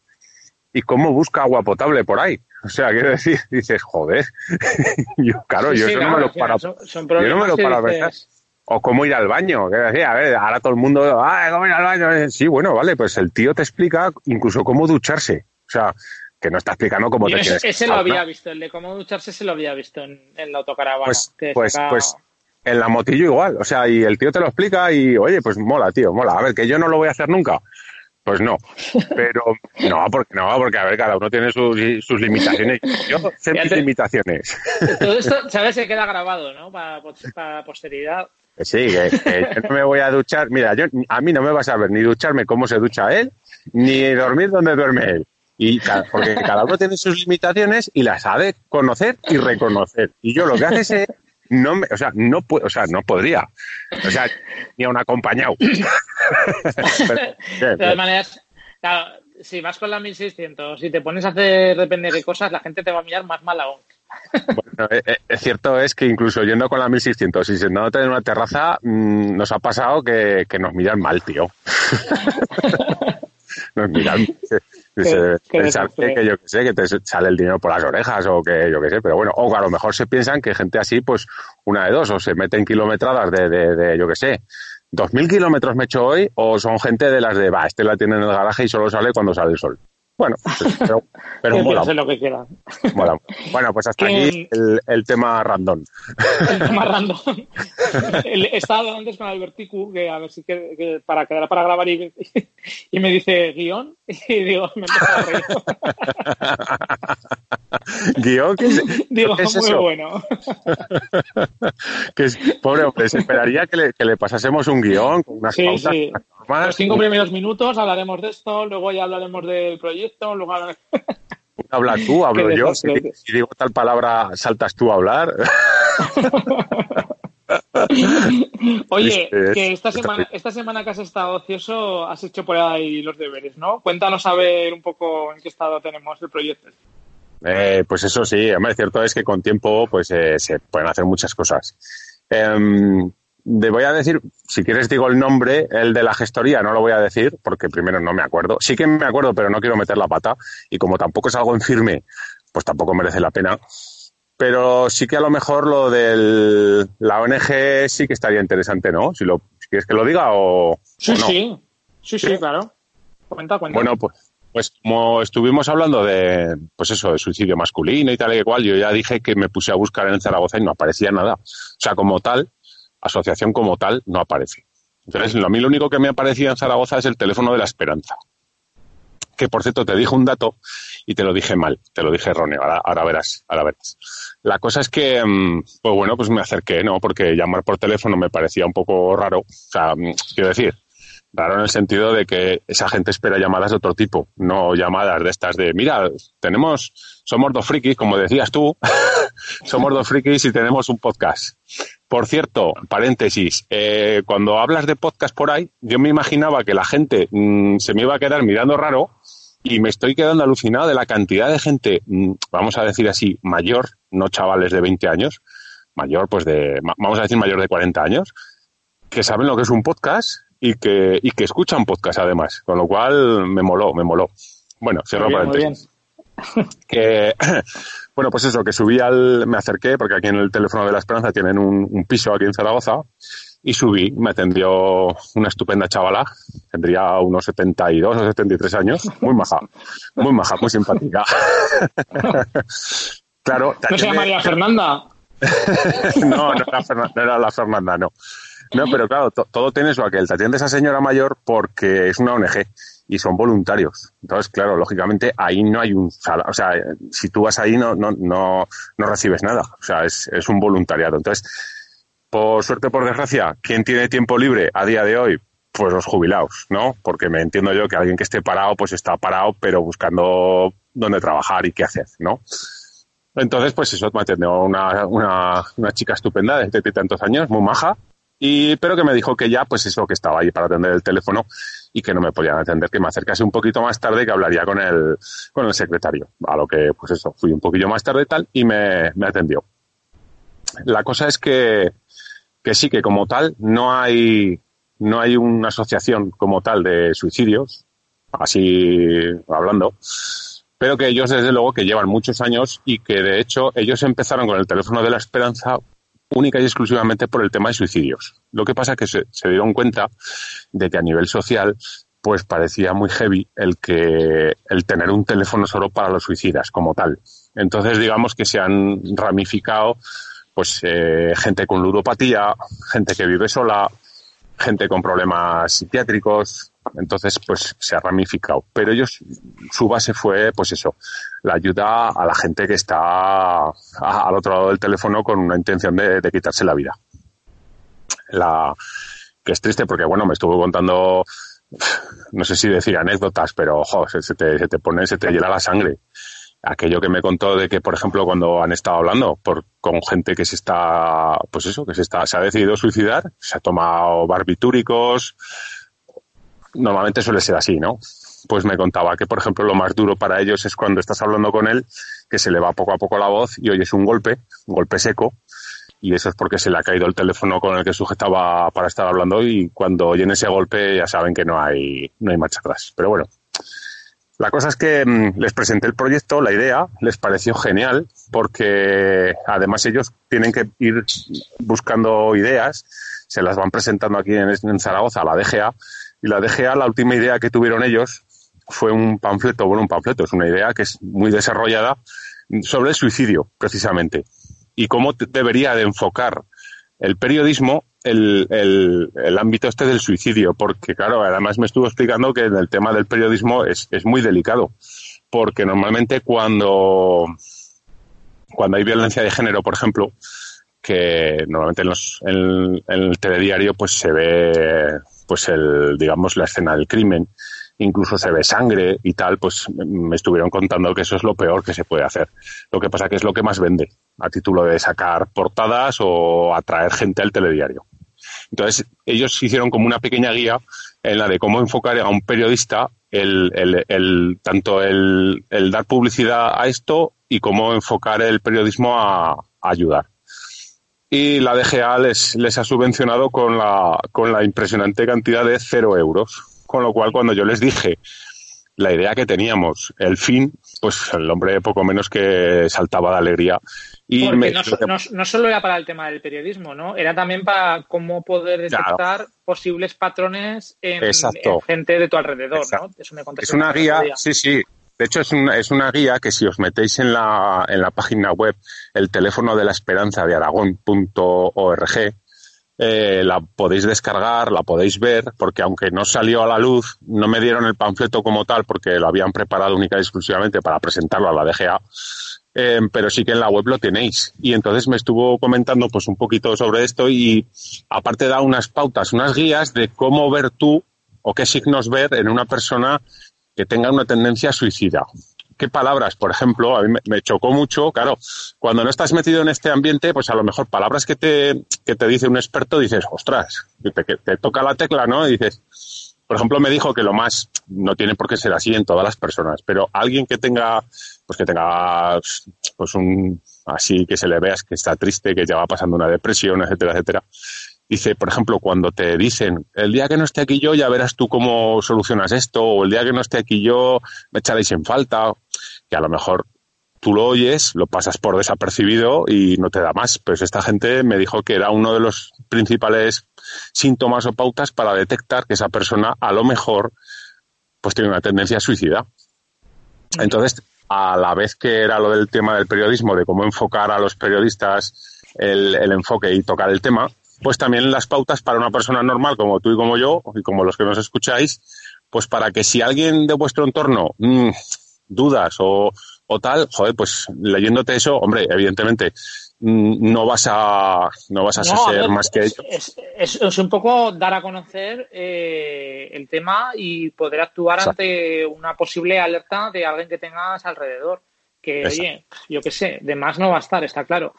Speaker 3: ¿Y cómo busca agua potable por ahí? O sea, quiero decir, dices, joder, yo, claro,
Speaker 2: Sí,
Speaker 3: yo
Speaker 2: sí,
Speaker 3: eso no me lo paro.
Speaker 2: son- son
Speaker 3: yo no me lo
Speaker 2: que
Speaker 3: paro
Speaker 2: dices-.
Speaker 3: O cómo ir al baño. Quiero decir, a ver, ahora todo el mundo, ah, cómo ir al baño. Sí, bueno, vale, pues el tío te explica incluso cómo ducharse. O sea, que no está explicando cómo
Speaker 2: Yo
Speaker 3: te que
Speaker 2: ese lo había visto, el de cómo ducharse se lo había visto en, en la autocaravana.
Speaker 3: Pues,
Speaker 2: que
Speaker 3: pues,
Speaker 2: saca-
Speaker 3: pues en la motillo igual. O sea, y el tío te lo explica y, oye, pues mola, tío, mola. A ver, que yo no lo voy a hacer nunca. Pues no. Pero, no, porque, no, porque a ver, cada uno tiene sus, sus limitaciones. Yo sé mis limitaciones.
Speaker 2: Todo esto, ¿sabes? Se queda grabado, ¿no? Para, para posteridad.
Speaker 3: Sí, que, que yo no me voy a duchar. Mira, yo, a mí no me vas a ver ni ducharme cómo se ducha él, ni dormir donde duerme él. Y porque cada uno tiene sus limitaciones y las ha de conocer y reconocer. Y yo lo que hace es, eh, no me, o sea, no puedo, o sea, no podría. O sea, ni a un acompañado.
Speaker 2: De todas maneras, claro, si vas con la 1600, si te pones a hacer depende de cosas, la gente te va a mirar más mal aún.
Speaker 3: Bueno, eh, eh, es cierto es que incluso yendo con la 1600 y sentándote en una terraza, mm, nos ha pasado que, que nos miran mal, tío. nos miran. se- pensar
Speaker 2: desastre.
Speaker 3: que, que yo que sé, que te sale el dinero por las orejas o que yo que sé, pero bueno, o a lo mejor se piensan que gente así, pues una de dos, o se meten kilometradas de, de, de yo que sé, ¿2.000 kilómetros me he hecho hoy o son gente de las de, va, este la tiene en el garaje y solo sale cuando sale el sol? Bueno, pues, pero, pero mola,
Speaker 2: piensen lo que quieran.
Speaker 3: mola. Bueno, pues hasta
Speaker 2: Que-
Speaker 3: aquí el, el tema random.
Speaker 2: El tema random. El- Estaba antes con Alberticu, que a ver si que, que para quedar para grabar y, y me dice guion y digo, me empiezo a reír.
Speaker 3: Guión, ¿qué es,
Speaker 2: Digo,
Speaker 3: ¿qué es
Speaker 2: muy
Speaker 3: eso?
Speaker 2: bueno.
Speaker 3: Que es- pobre hombre, se esperaría que le, que le pasásemos un guion con unas
Speaker 2: Sí,
Speaker 3: pautas
Speaker 2: sí.
Speaker 3: Normales.
Speaker 2: Los cinco primeros minutos hablaremos de esto, luego ya hablaremos del proyecto, luego hablar-
Speaker 3: Habla tú, hablo yo. Si, digo tal palabra, saltas tú a hablar.
Speaker 2: Oye,
Speaker 3: Triste,
Speaker 2: que esta semana,
Speaker 3: triste.
Speaker 2: esta semana que has estado ocioso, has hecho por ahí los deberes, ¿no? Cuéntanos a ver un poco en qué estado tenemos el proyecto.
Speaker 3: Eh, pues eso sí, hombre, cierto es que con tiempo pues eh, se pueden hacer muchas cosas. Em, te voy a decir, si quieres digo el nombre, el de la gestoría, no lo voy a decir porque primero no me acuerdo. Sí que me acuerdo, pero no quiero meter la pata y como tampoco es algo en firme, pues tampoco merece la pena. Pero sí que a lo mejor lo de la ONG sí que estaría interesante, ¿no? Si, lo, si quieres que lo diga o,
Speaker 2: Sí,
Speaker 3: o no.
Speaker 2: sí, sí, sí, claro. Cuenta, cuenta.
Speaker 3: Bueno, pues, pues como estuvimos hablando de, pues eso, de suicidio masculino y tal y cual, yo ya dije que me puse a buscar en Zaragoza y no aparecía nada. O sea, como tal, asociación como tal, no aparece. Entonces, a mí lo único que me aparecía en Zaragoza es el teléfono de la esperanza. Que por cierto, te dije un dato y te lo dije mal, te lo dije erróneo, ahora, ahora verás, ahora verás. La cosa es que, mm, pues bueno, pues me acerqué, ¿no? Porque llamar por teléfono me parecía un poco raro. O sea, mm, quiero decir, Raro en el sentido de que esa gente espera llamadas de otro tipo, no llamadas de estas de, mira, tenemos, somos dos frikis, como decías tú, somos dos frikis y tenemos un podcast. Por cierto, paréntesis, eh, cuando hablas de podcast por ahí, yo me imaginaba que la gente mm, se me iba a quedar mirando raro y me estoy quedando alucinado de la cantidad de gente, mm, vamos a decir así, mayor, no chavales de 20 años, mayor, pues de, vamos a decir mayor de 40 años, que saben lo que es un podcast y que, y que escuchan podcast además, con lo cual me moló, me moló. Bueno, cierro
Speaker 2: Muy bien, muy
Speaker 3: paréntesis. Que, bueno, pues eso, que subí al, me acerqué, porque aquí en el teléfono de la Esperanza tienen un, un piso aquí en Zaragoza, y subí, me atendió una estupenda chavala, tendría unos 72 o 73 años, muy maja, muy maja, muy simpática. claro,
Speaker 2: ¿No se llamaría Fernanda?
Speaker 3: no, no era, no era la Fernanda, no. No, pero claro, to- todo tiene su aquel. Te atiende esa señora mayor porque es una ONG y son voluntarios. Entonces, claro, lógicamente ahí no hay un. O sea, si tú vas ahí no, no, no, no recibes nada. O sea, es, es un voluntariado. Entonces, por suerte, por desgracia, ¿quién tiene tiempo libre a día de hoy? Pues los jubilados, ¿no? Porque me entiendo yo que alguien que esté parado, pues está parado, pero buscando dónde trabajar y qué hacer, ¿no? Entonces, pues eso, me atendió una, una, una chica estupenda de tantos años, muy maja, y, pero que me dijo que ya, pues eso, que estaba ahí para atender el teléfono y que no me podían atender, que me acercase un poquito más tarde que hablaría con el, con el secretario. A lo que, pues eso, fui un poquillo más tarde y tal y me, me atendió. La cosa es que, que sí, que como tal, no hay, no hay una asociación como tal de suicidios, así hablando, pero que ellos desde luego que llevan muchos años y que de hecho ellos empezaron con el teléfono de la esperanza única y exclusivamente por el tema de suicidios. Lo que pasa es que se, dieron cuenta de que a nivel social pues parecía muy heavy el que el tener un teléfono solo para los suicidas como tal. Entonces digamos que se han ramificado pues eh, gente con ludopatía, gente que vive sola, gente con problemas psiquiátricos, entonces pues se ha ramificado. Pero ellos, su base fue pues eso, la ayuda a la gente que está al otro lado del teléfono con una intención de, de quitarse la vida. La, que es triste porque bueno, me estuvo contando, no sé si decir anécdotas, pero ojo, se, se te, se te pone, se te hiela la sangre aquello que me contó de que, por ejemplo, cuando han estado hablando por, con gente que se está, pues eso, que se está, se ha decidido suicidar, se ha tomado barbitúricos, normalmente suele ser así, ¿no? Pues me contaba que, por ejemplo, lo más duro para ellos es cuando estás hablando con él, que se le va poco a poco la voz y oyes un golpe, un golpe seco, y eso es porque se le ha caído el teléfono con el que sujetaba para estar hablando y cuando oyen ese golpe ya saben que no hay, no hay marcha atrás. Pero bueno, la cosa es que mm, les presenté el proyecto, la idea, les pareció genial, porque además ellos tienen que ir buscando ideas se las van presentando aquí en, en Zaragoza a la DGA y la DGA la última idea que tuvieron ellos fue un panfleto, bueno, un panfleto, es una idea que es muy desarrollada sobre el suicidio, precisamente, y cómo debería de enfocar el periodismo el, el, el, ámbito este del suicidio, porque claro, además me estuvo explicando que en el tema del periodismo es, es muy delicado, porque normalmente cuando, cuando hay violencia de género, por ejemplo, que normalmente en, en el telediario pues se ve pues el digamos la escena del crimen incluso se ve sangre y tal, pues me estuvieron contando que eso es lo peor que se puede hacer. Lo que pasa que es lo que más vende, a título de sacar portadas o atraer gente al telediario. Entonces, ellos hicieron como una pequeña guía en la de cómo enfocar a un periodista el, el, el tanto el, el, dar publicidad a esto y cómo enfocar el periodismo a, a ayudar. Y la DGA les, les ha subvencionado con la, con la impresionante cantidad de cero euros con lo cual, cuando yo les dije la idea que teníamos, el fin, pues el hombre poco menos que saltaba de alegría.
Speaker 2: Y Porque me, no, no, no, solo era para el tema del periodismo, ¿no? Era también para cómo poder detectar claro. posibles patrones en, en, gente de tu alrededor, Exacto. ¿no?
Speaker 3: Eso me es una guía, sí, sí. De hecho, es una, es una guía que si os metéis en la, en la página web, el teléfono de la esperanza de aragón.org, eh, la podéis descargar, la podéis ver, porque aunque no salió a la luz, no me dieron el panfleto como tal, porque lo habían preparado única y exclusivamente para presentarlo a la DGA, eh, pero sí que en la web lo tenéis. Y entonces me estuvo comentando pues un poquito sobre esto y aparte da unas pautas, unas guías de cómo ver tú o qué signos ver en una persona que tenga una tendencia suicida qué palabras, por ejemplo, a mí me, chocó mucho, claro, cuando no estás metido en este ambiente, pues a lo mejor palabras que te, que te dice un experto, dices, ostras, te, te toca la tecla, ¿no? Y dices, por ejemplo, me dijo que lo más, no tiene por qué ser así en todas las personas, pero alguien que tenga, pues que tenga, pues un, así que se le veas que está triste, que ya va pasando una depresión, etcétera, etcétera. Dice, por ejemplo, cuando te dicen, el día que no esté aquí yo ya verás tú cómo solucionas esto, o el día que no esté aquí yo me echaréis en falta, que a lo mejor tú lo oyes, lo pasas por desapercibido y no te da más. Pues esta gente me dijo que era uno de los principales síntomas o pautas para detectar que esa persona a lo mejor pues tiene una tendencia a suicida. Entonces, a la vez que era lo del tema del periodismo, de cómo enfocar a los periodistas el, el enfoque y tocar el tema, pues también las pautas para una persona normal como tú y como yo, y como los que nos escucháis, pues para que si alguien de vuestro entorno mmm, dudas o, o tal, joder, pues leyéndote eso, hombre, evidentemente no vas a no vas a no, ser a ver, más que
Speaker 2: ellos. Es, es, es, un poco dar a conocer eh, el tema y poder actuar Exacto. ante una posible alerta de alguien que tengas alrededor que Exacto. oye, yo qué sé, de más no va a estar, está claro.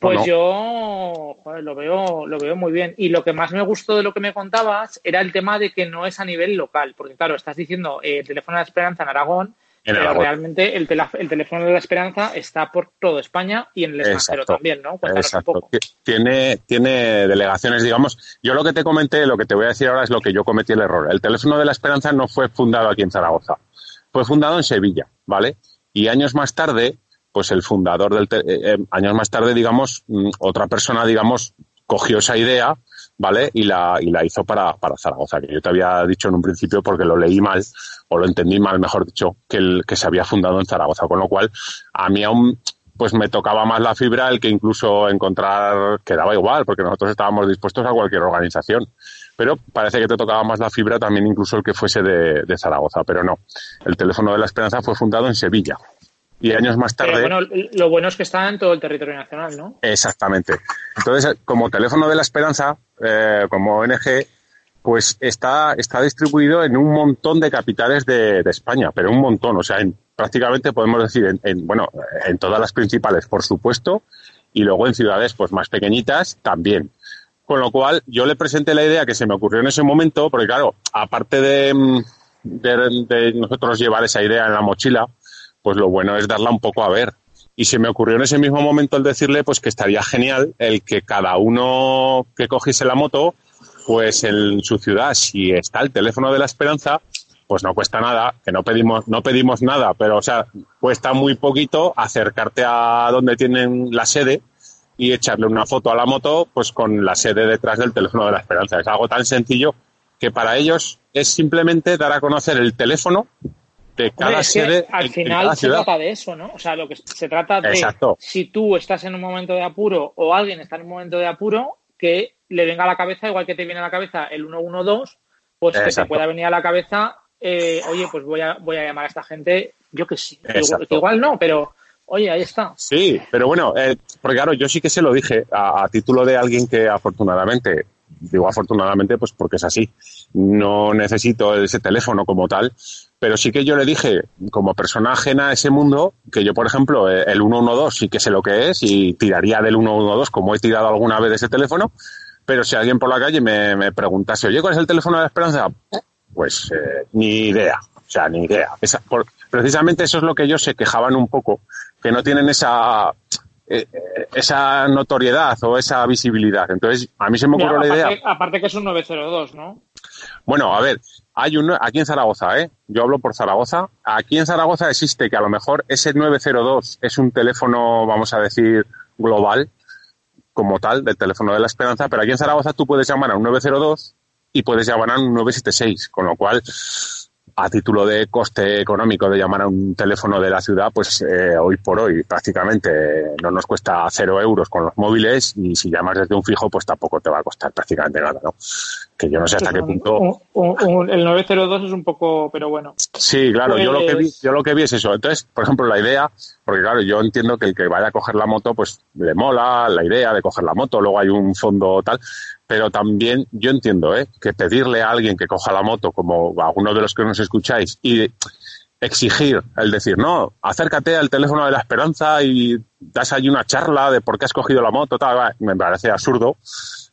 Speaker 2: Pues no, yo joder, lo veo, lo veo muy bien. Y lo que más me gustó de lo que me contabas era el tema de que no es a nivel local, porque claro, estás diciendo eh, el teléfono de la esperanza en Aragón, en pero realmente el, el, teléfono de la esperanza está por toda España y en el extranjero Exacto. también, ¿no? Cuéntanos
Speaker 3: Exacto.
Speaker 2: un poco.
Speaker 3: Tiene, tiene delegaciones, digamos. Yo lo que te comenté, lo que te voy a decir ahora es lo que yo cometí el error. El teléfono de la esperanza no fue fundado aquí en Zaragoza, fue fundado en Sevilla, ¿vale? Y años más tarde, pues el fundador del, eh, eh, años más tarde, digamos, mm, otra persona, digamos, cogió esa idea, ¿vale? Y la, y la hizo para, para Zaragoza, que yo te había dicho en un principio porque lo leí mal, o lo entendí mal, mejor dicho, que, el, que se había fundado en Zaragoza, con lo cual a mí aún pues me tocaba más la fibra el que incluso encontrar, que daba igual, porque nosotros estábamos dispuestos a cualquier organización. Pero parece que te tocaba más la fibra también incluso el que fuese de, de Zaragoza, pero no. El teléfono de la esperanza fue fundado en Sevilla, y años más tarde.
Speaker 2: Pero bueno, lo bueno es que está en todo el territorio nacional, ¿no?
Speaker 3: Exactamente. Entonces, como teléfono de la esperanza, eh, como ONG, pues está, está distribuido en un montón de capitales de, de España, pero un montón, o sea, en, prácticamente podemos decir, en, en, bueno, en todas las principales, por supuesto, y luego en ciudades pues más pequeñitas también. Con lo cual, yo le presenté la idea que se me ocurrió en ese momento, porque claro, aparte de, de, de nosotros llevar esa idea en la mochila, pues lo bueno es darla un poco a ver. Y se me ocurrió en ese mismo momento el decirle pues que estaría genial el que cada uno que cogiese la moto, pues en su ciudad, si está el teléfono de la esperanza, pues no cuesta nada, que no pedimos, no pedimos nada, pero o sea, cuesta muy poquito acercarte a donde tienen la sede y echarle una foto a la moto pues con la sede detrás del teléfono de la esperanza. Es algo tan sencillo que para ellos es simplemente dar a conocer el teléfono de cada sede.
Speaker 2: al final se trata de eso, ¿no? O sea, lo que se trata de si tú estás en un momento de apuro o alguien está en un momento de apuro, que le venga a la cabeza, igual que te viene a la cabeza el 112, pues que te pueda venir a la cabeza, eh, oye, pues voy a, voy a llamar a esta gente, yo que sí, igual, no, pero oye, ahí está.
Speaker 3: Sí, pero bueno, eh, porque claro, yo sí que se lo dije a, título de alguien que afortunadamente, digo afortunadamente, pues porque es así, no necesito ese teléfono como tal, pero sí que yo le dije, como persona ajena a ese mundo, que yo, por ejemplo, eh, el 112 sí que sé lo que es y tiraría del 112 como he tirado alguna vez de ese teléfono, pero si alguien por la calle me, preguntase, oye, ¿cuál es el teléfono de la esperanza? Pues eh, ni idea, o sea, ni idea. precisamente eso es lo que ellos se quejaban un poco, que no tienen esa eh, esa notoriedad o esa visibilidad. Entonces, a mí se me ocurrió la idea.
Speaker 2: Aparte que es un 902, ¿no?
Speaker 3: Bueno, a ver, hay uno aquí en Zaragoza, ¿eh? Yo hablo por Zaragoza. Aquí en Zaragoza existe que a lo mejor ese 902 es un teléfono, vamos a decir, global, como tal, del teléfono de la esperanza, pero aquí en Zaragoza tú puedes llamar a un 902 y puedes llamar a un 976, con lo cual a título de coste económico de llamar a un teléfono de la ciudad, pues eh, hoy por hoy prácticamente no nos cuesta cero euros con los móviles y si llamas desde un fijo, pues tampoco te va a costar prácticamente nada, ¿no? Que yo no sé hasta qué punto.
Speaker 2: el 902 es un poco, pero bueno.
Speaker 3: Sí, claro, yo lo que vi, pues yo lo que vi es eso. Entonces, por ejemplo, la idea, porque claro, yo entiendo que el que vaya a coger la moto, pues le mola la idea de coger la moto, luego hay un fondo tal, pero también yo entiendo ¿eh? que pedirle a alguien que coja la moto, como a alguno de los que nos escucháis, y exigir, el decir, no, acércate al teléfono de la esperanza y das ahí una charla de por qué has cogido la moto, tal, me parece absurdo.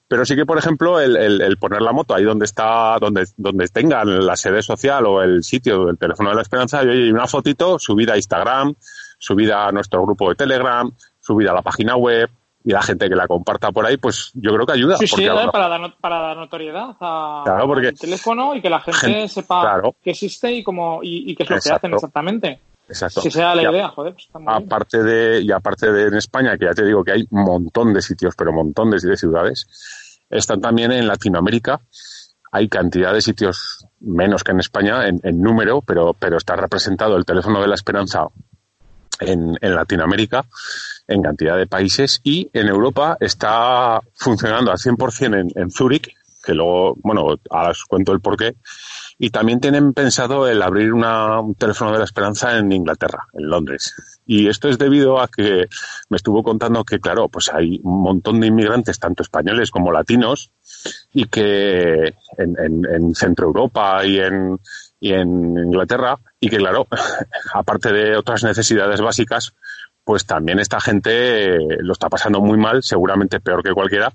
Speaker 3: Pero sí que, por ejemplo, el, el, poner la moto ahí donde está, donde, donde tengan la sede social o el sitio del teléfono de la esperanza, y oye, una fotito subida a Instagram, subida a nuestro grupo de Telegram, subida a la página web, y la gente que la comparta por ahí, pues yo creo que ayuda.
Speaker 2: Sí, sí, para, dar, para dar notoriedad al teléfono y que la gente, sepa que existe y, cómo, y, qué es lo que hacen exactamente. Exacto. Si sea la idea, joder. Pues
Speaker 3: aparte de, y aparte de en España, que ya te digo que hay un montón de sitios, pero montones de ciudades, están también en Latinoamérica. Hay cantidad de sitios menos que en España en, en número, pero, pero está representado el teléfono de la esperanza en, en Latinoamérica en cantidad de países y en Europa está funcionando al 100% en, en Zúrich, que luego, bueno, ahora os cuento el porqué. Y también tienen pensado el abrir un teléfono de la esperanza en Inglaterra, en Londres. Y esto es debido a que me estuvo contando que, claro, pues hay un montón de inmigrantes, tanto españoles como latinos, y que en, en, en Centro Europa y en, y en Inglaterra, y que, claro, aparte de otras necesidades básicas, pues también esta gente lo está pasando muy mal, seguramente peor que cualquiera,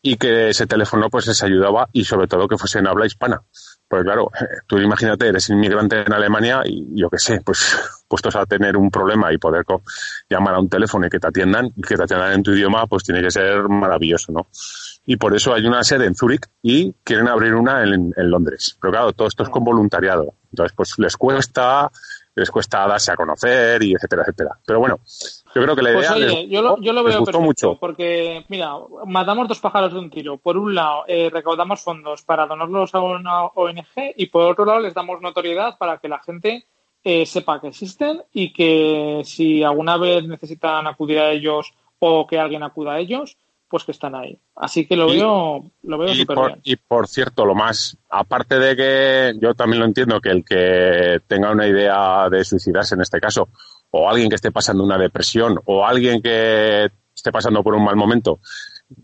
Speaker 3: y que ese teléfono pues les ayudaba y sobre todo que fuese en habla hispana. Pues claro, tú imagínate, eres inmigrante en Alemania y yo qué sé, pues puestos a tener un problema y poder llamar a un teléfono y que te atiendan, y que te atiendan en tu idioma, pues tiene que ser maravilloso, ¿no? Y por eso hay una sede en Zúrich y quieren abrir una en, en Londres. Pero claro, todo esto es con voluntariado. Entonces, pues les cuesta, les cuesta darse a conocer y etcétera, etcétera. Pero bueno, yo creo que la pues idea
Speaker 2: yo, lo, yo lo veo perfecto mucho. porque, mira, matamos dos pájaros de un tiro. Por un lado, eh, recaudamos fondos para donarlos a una ONG y por otro lado les damos notoriedad para que la gente eh, sepa que existen y que si alguna vez necesitan acudir a ellos o que alguien acuda a ellos, pues que están ahí. Así que lo veo, lo veo súper bien.
Speaker 3: Y por cierto, lo más, aparte de que yo también lo entiendo que el que tenga una idea de suicidarse en este caso, o alguien que esté pasando una depresión, o alguien que esté pasando por un mal momento,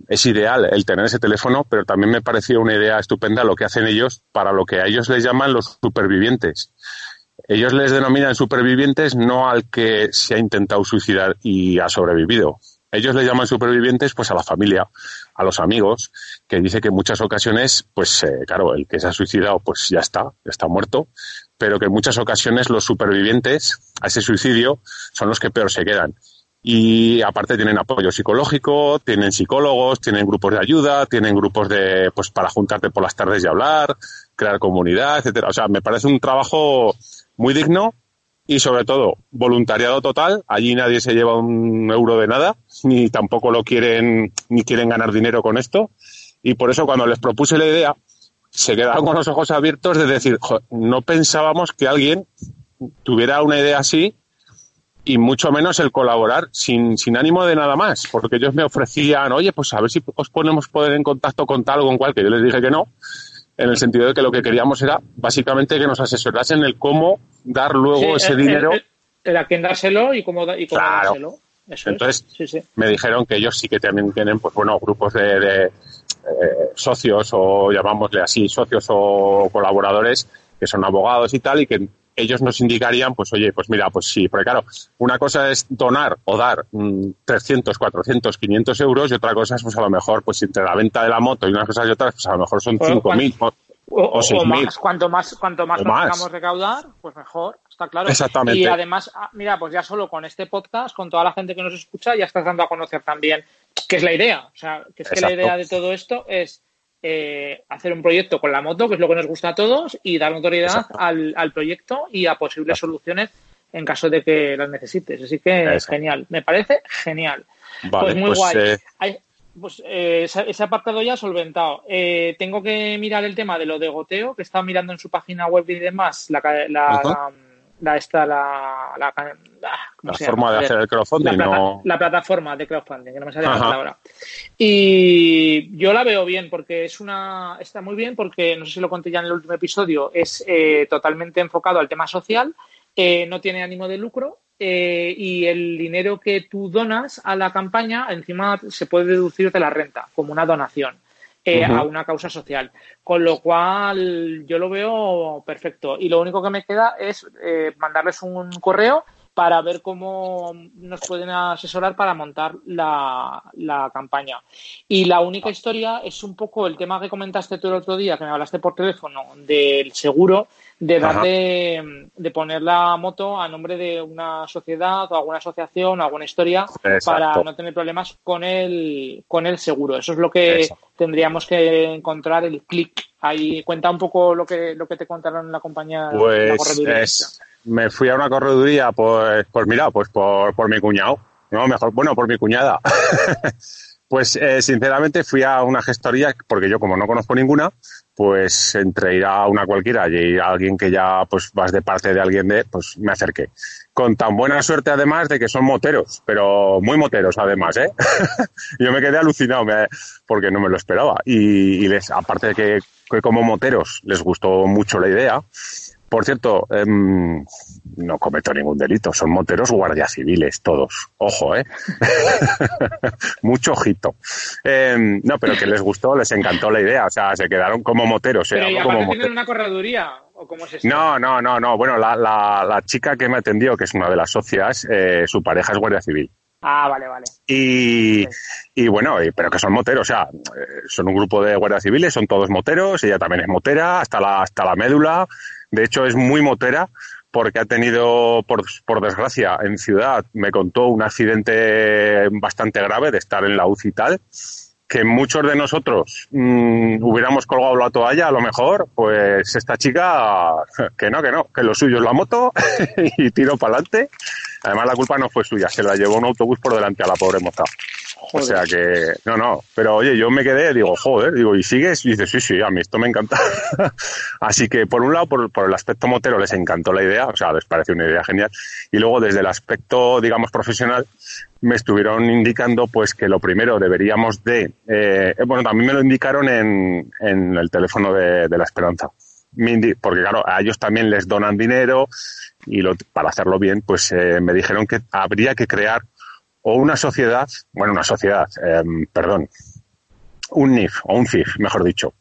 Speaker 3: es ideal el tener ese teléfono, pero también me pareció una idea estupenda lo que hacen ellos para lo que a ellos les llaman los supervivientes. Ellos les denominan supervivientes no al que se ha intentado suicidar y ha sobrevivido, ellos le llaman supervivientes pues a la familia, a los amigos, que dice que en muchas ocasiones, pues eh, claro, el que se ha suicidado pues ya está, está muerto, pero que en muchas ocasiones los supervivientes a ese suicidio son los que peor se quedan. Y aparte tienen apoyo psicológico, tienen psicólogos, tienen grupos de ayuda, tienen grupos de, pues para juntarte por las tardes y hablar, crear comunidad, etcétera. O sea, me parece un trabajo muy digno y sobre todo voluntariado total. Allí nadie se lleva un euro de nada, ni tampoco lo quieren, ni quieren ganar dinero con esto. Y por eso cuando les propuse la idea, se quedaron con los ojos abiertos de decir, no pensábamos que alguien tuviera una idea así y mucho menos el colaborar sin, sin ánimo de nada más, porque ellos me ofrecían, oye, pues a ver si os ponemos poder en contacto con tal o con cual, que yo les dije que no, en el sentido de que lo que queríamos era básicamente que nos asesorasen el cómo dar luego ese dinero.
Speaker 2: El, a quién dárselo y cómo, y cómo dárselo.
Speaker 3: Entonces, me dijeron que ellos sí que también tienen, pues bueno, grupos de, eh, socios o llamámosle así, socios o colaboradores que son abogados y tal y que ellos nos indicarían, pues oye, pues mira, pues sí, porque claro, una cosa es donar o dar 300, 400, 500 euros y otra cosa es, pues a lo mejor, pues entre la venta de la moto y unas cosas y otras, pues a lo mejor son 5.000 o, o, 6.000.
Speaker 2: Cuanto más, cuanto más nos podamos recaudar, pues mejor, está claro.
Speaker 3: Exactamente.
Speaker 2: Y además, ah, mira, pues ya solo con este podcast, con toda la gente que nos escucha, ya estás dando a conocer también qué es la idea. O sea, que es que la idea de todo esto es eh, hacer un proyecto con la moto, que es lo que nos gusta a todos, y dar notoriedad al, al, proyecto y a posibles soluciones en caso de que las necesites. Así que es genial, me parece genial. pues muy pues, guay. Eh, pues eh, ese, apartado ya solventado. Eh, tengo que mirar el tema de lo de goteo, que estaba mirando en su página web y demás, la, la, la, la, la
Speaker 3: forma de hacer el crowdfunding.
Speaker 2: La, la, plataforma de crowdfunding, que no me sale la palabra. Y yo la veo bien porque es una, está muy bien porque, no sé si lo conté ya en el último episodio, es eh, totalmente enfocado al tema social, eh, no tiene ánimo de lucro eh, y el dinero que tú donas a la campaña encima se puede deducir de la renta como una donación. Eh, a una causa social. Con lo cual yo lo veo perfecto. Y lo único que me queda es eh, mandarles un correo para ver cómo nos pueden asesorar para montar la, la, campaña. Y la única historia es un poco el tema que comentaste tú el otro día, que me hablaste por teléfono, del seguro, de dar de, poner la moto a nombre de una sociedad o alguna asociación o alguna historia para no tener problemas con el, con el seguro. Eso es lo que tendríamos que encontrar el clic. Ahí cuenta un poco lo que, lo que te contaron en la compañía.
Speaker 3: Pues me fui a una correduría, pues, pues mira, pues por, por mi cuñado. No, mejor, bueno, por mi cuñada. pues eh, sinceramente fui a una gestoría, porque yo como no conozco ninguna, pues entre ir a una cualquiera y a alguien que ya pues vas de parte de alguien de, pues me acerqué. Con tan buena suerte además de que son moteros, pero muy moteros además, ¿eh? Yo me quedé alucinado porque no me lo esperaba. Y, les, aparte de que, que como moteros les gustó mucho la idea, por cierto, em, no cometo ningún delito, son moteros guardias civiles, todos. Ojo, ¿eh? Mucho ojito. Em, no, pero que les gustó, les encantó la idea, o sea, se quedaron como moteros.
Speaker 2: ¿Pero
Speaker 3: ¿y
Speaker 2: como tienen una correduría? ¿O cómo?
Speaker 3: No, no, no, no. Bueno, la, la, la, chica que me atendió, que es una de las socias, eh, su pareja es guardia civil.
Speaker 2: Ah, vale, vale.
Speaker 3: Y, y bueno, pero que son moteros, o sea, eh, son un grupo de guardias civiles, son todos moteros, ella también es motera, hasta la, hasta la médula, de hecho, es muy motera porque ha tenido, por, por, desgracia, en ciudad, me contó un accidente bastante grave de estar en la UCI y tal, que muchos de nosotros mmm, hubiéramos colgado la toalla, a lo mejor, pues esta chica, que no, que no, que lo suyo es la moto y tiro para adelante. Además, la culpa no fue suya, se la llevó un autobús por delante a la pobre moza. O sea que, no, no, pero oye, yo me quedé, digo, joder, digo, ¿y sigues? Y dices, sí, sí, a mí esto me encanta. Así que, por un lado, por, por, el aspecto motero les encantó la idea, o sea, les pareció una idea genial. Y luego, desde el aspecto, digamos, profesional, me estuvieron indicando, pues, que lo primero deberíamos de, eh, bueno, también me lo indicaron en, en el teléfono de, de la Esperanza. Porque, claro, a ellos también les donan dinero y lo, para hacerlo bien, pues eh, me dijeron que habría que crear o una sociedad, bueno, una sociedad, eh, perdón, un NIF o un CIF, mejor dicho.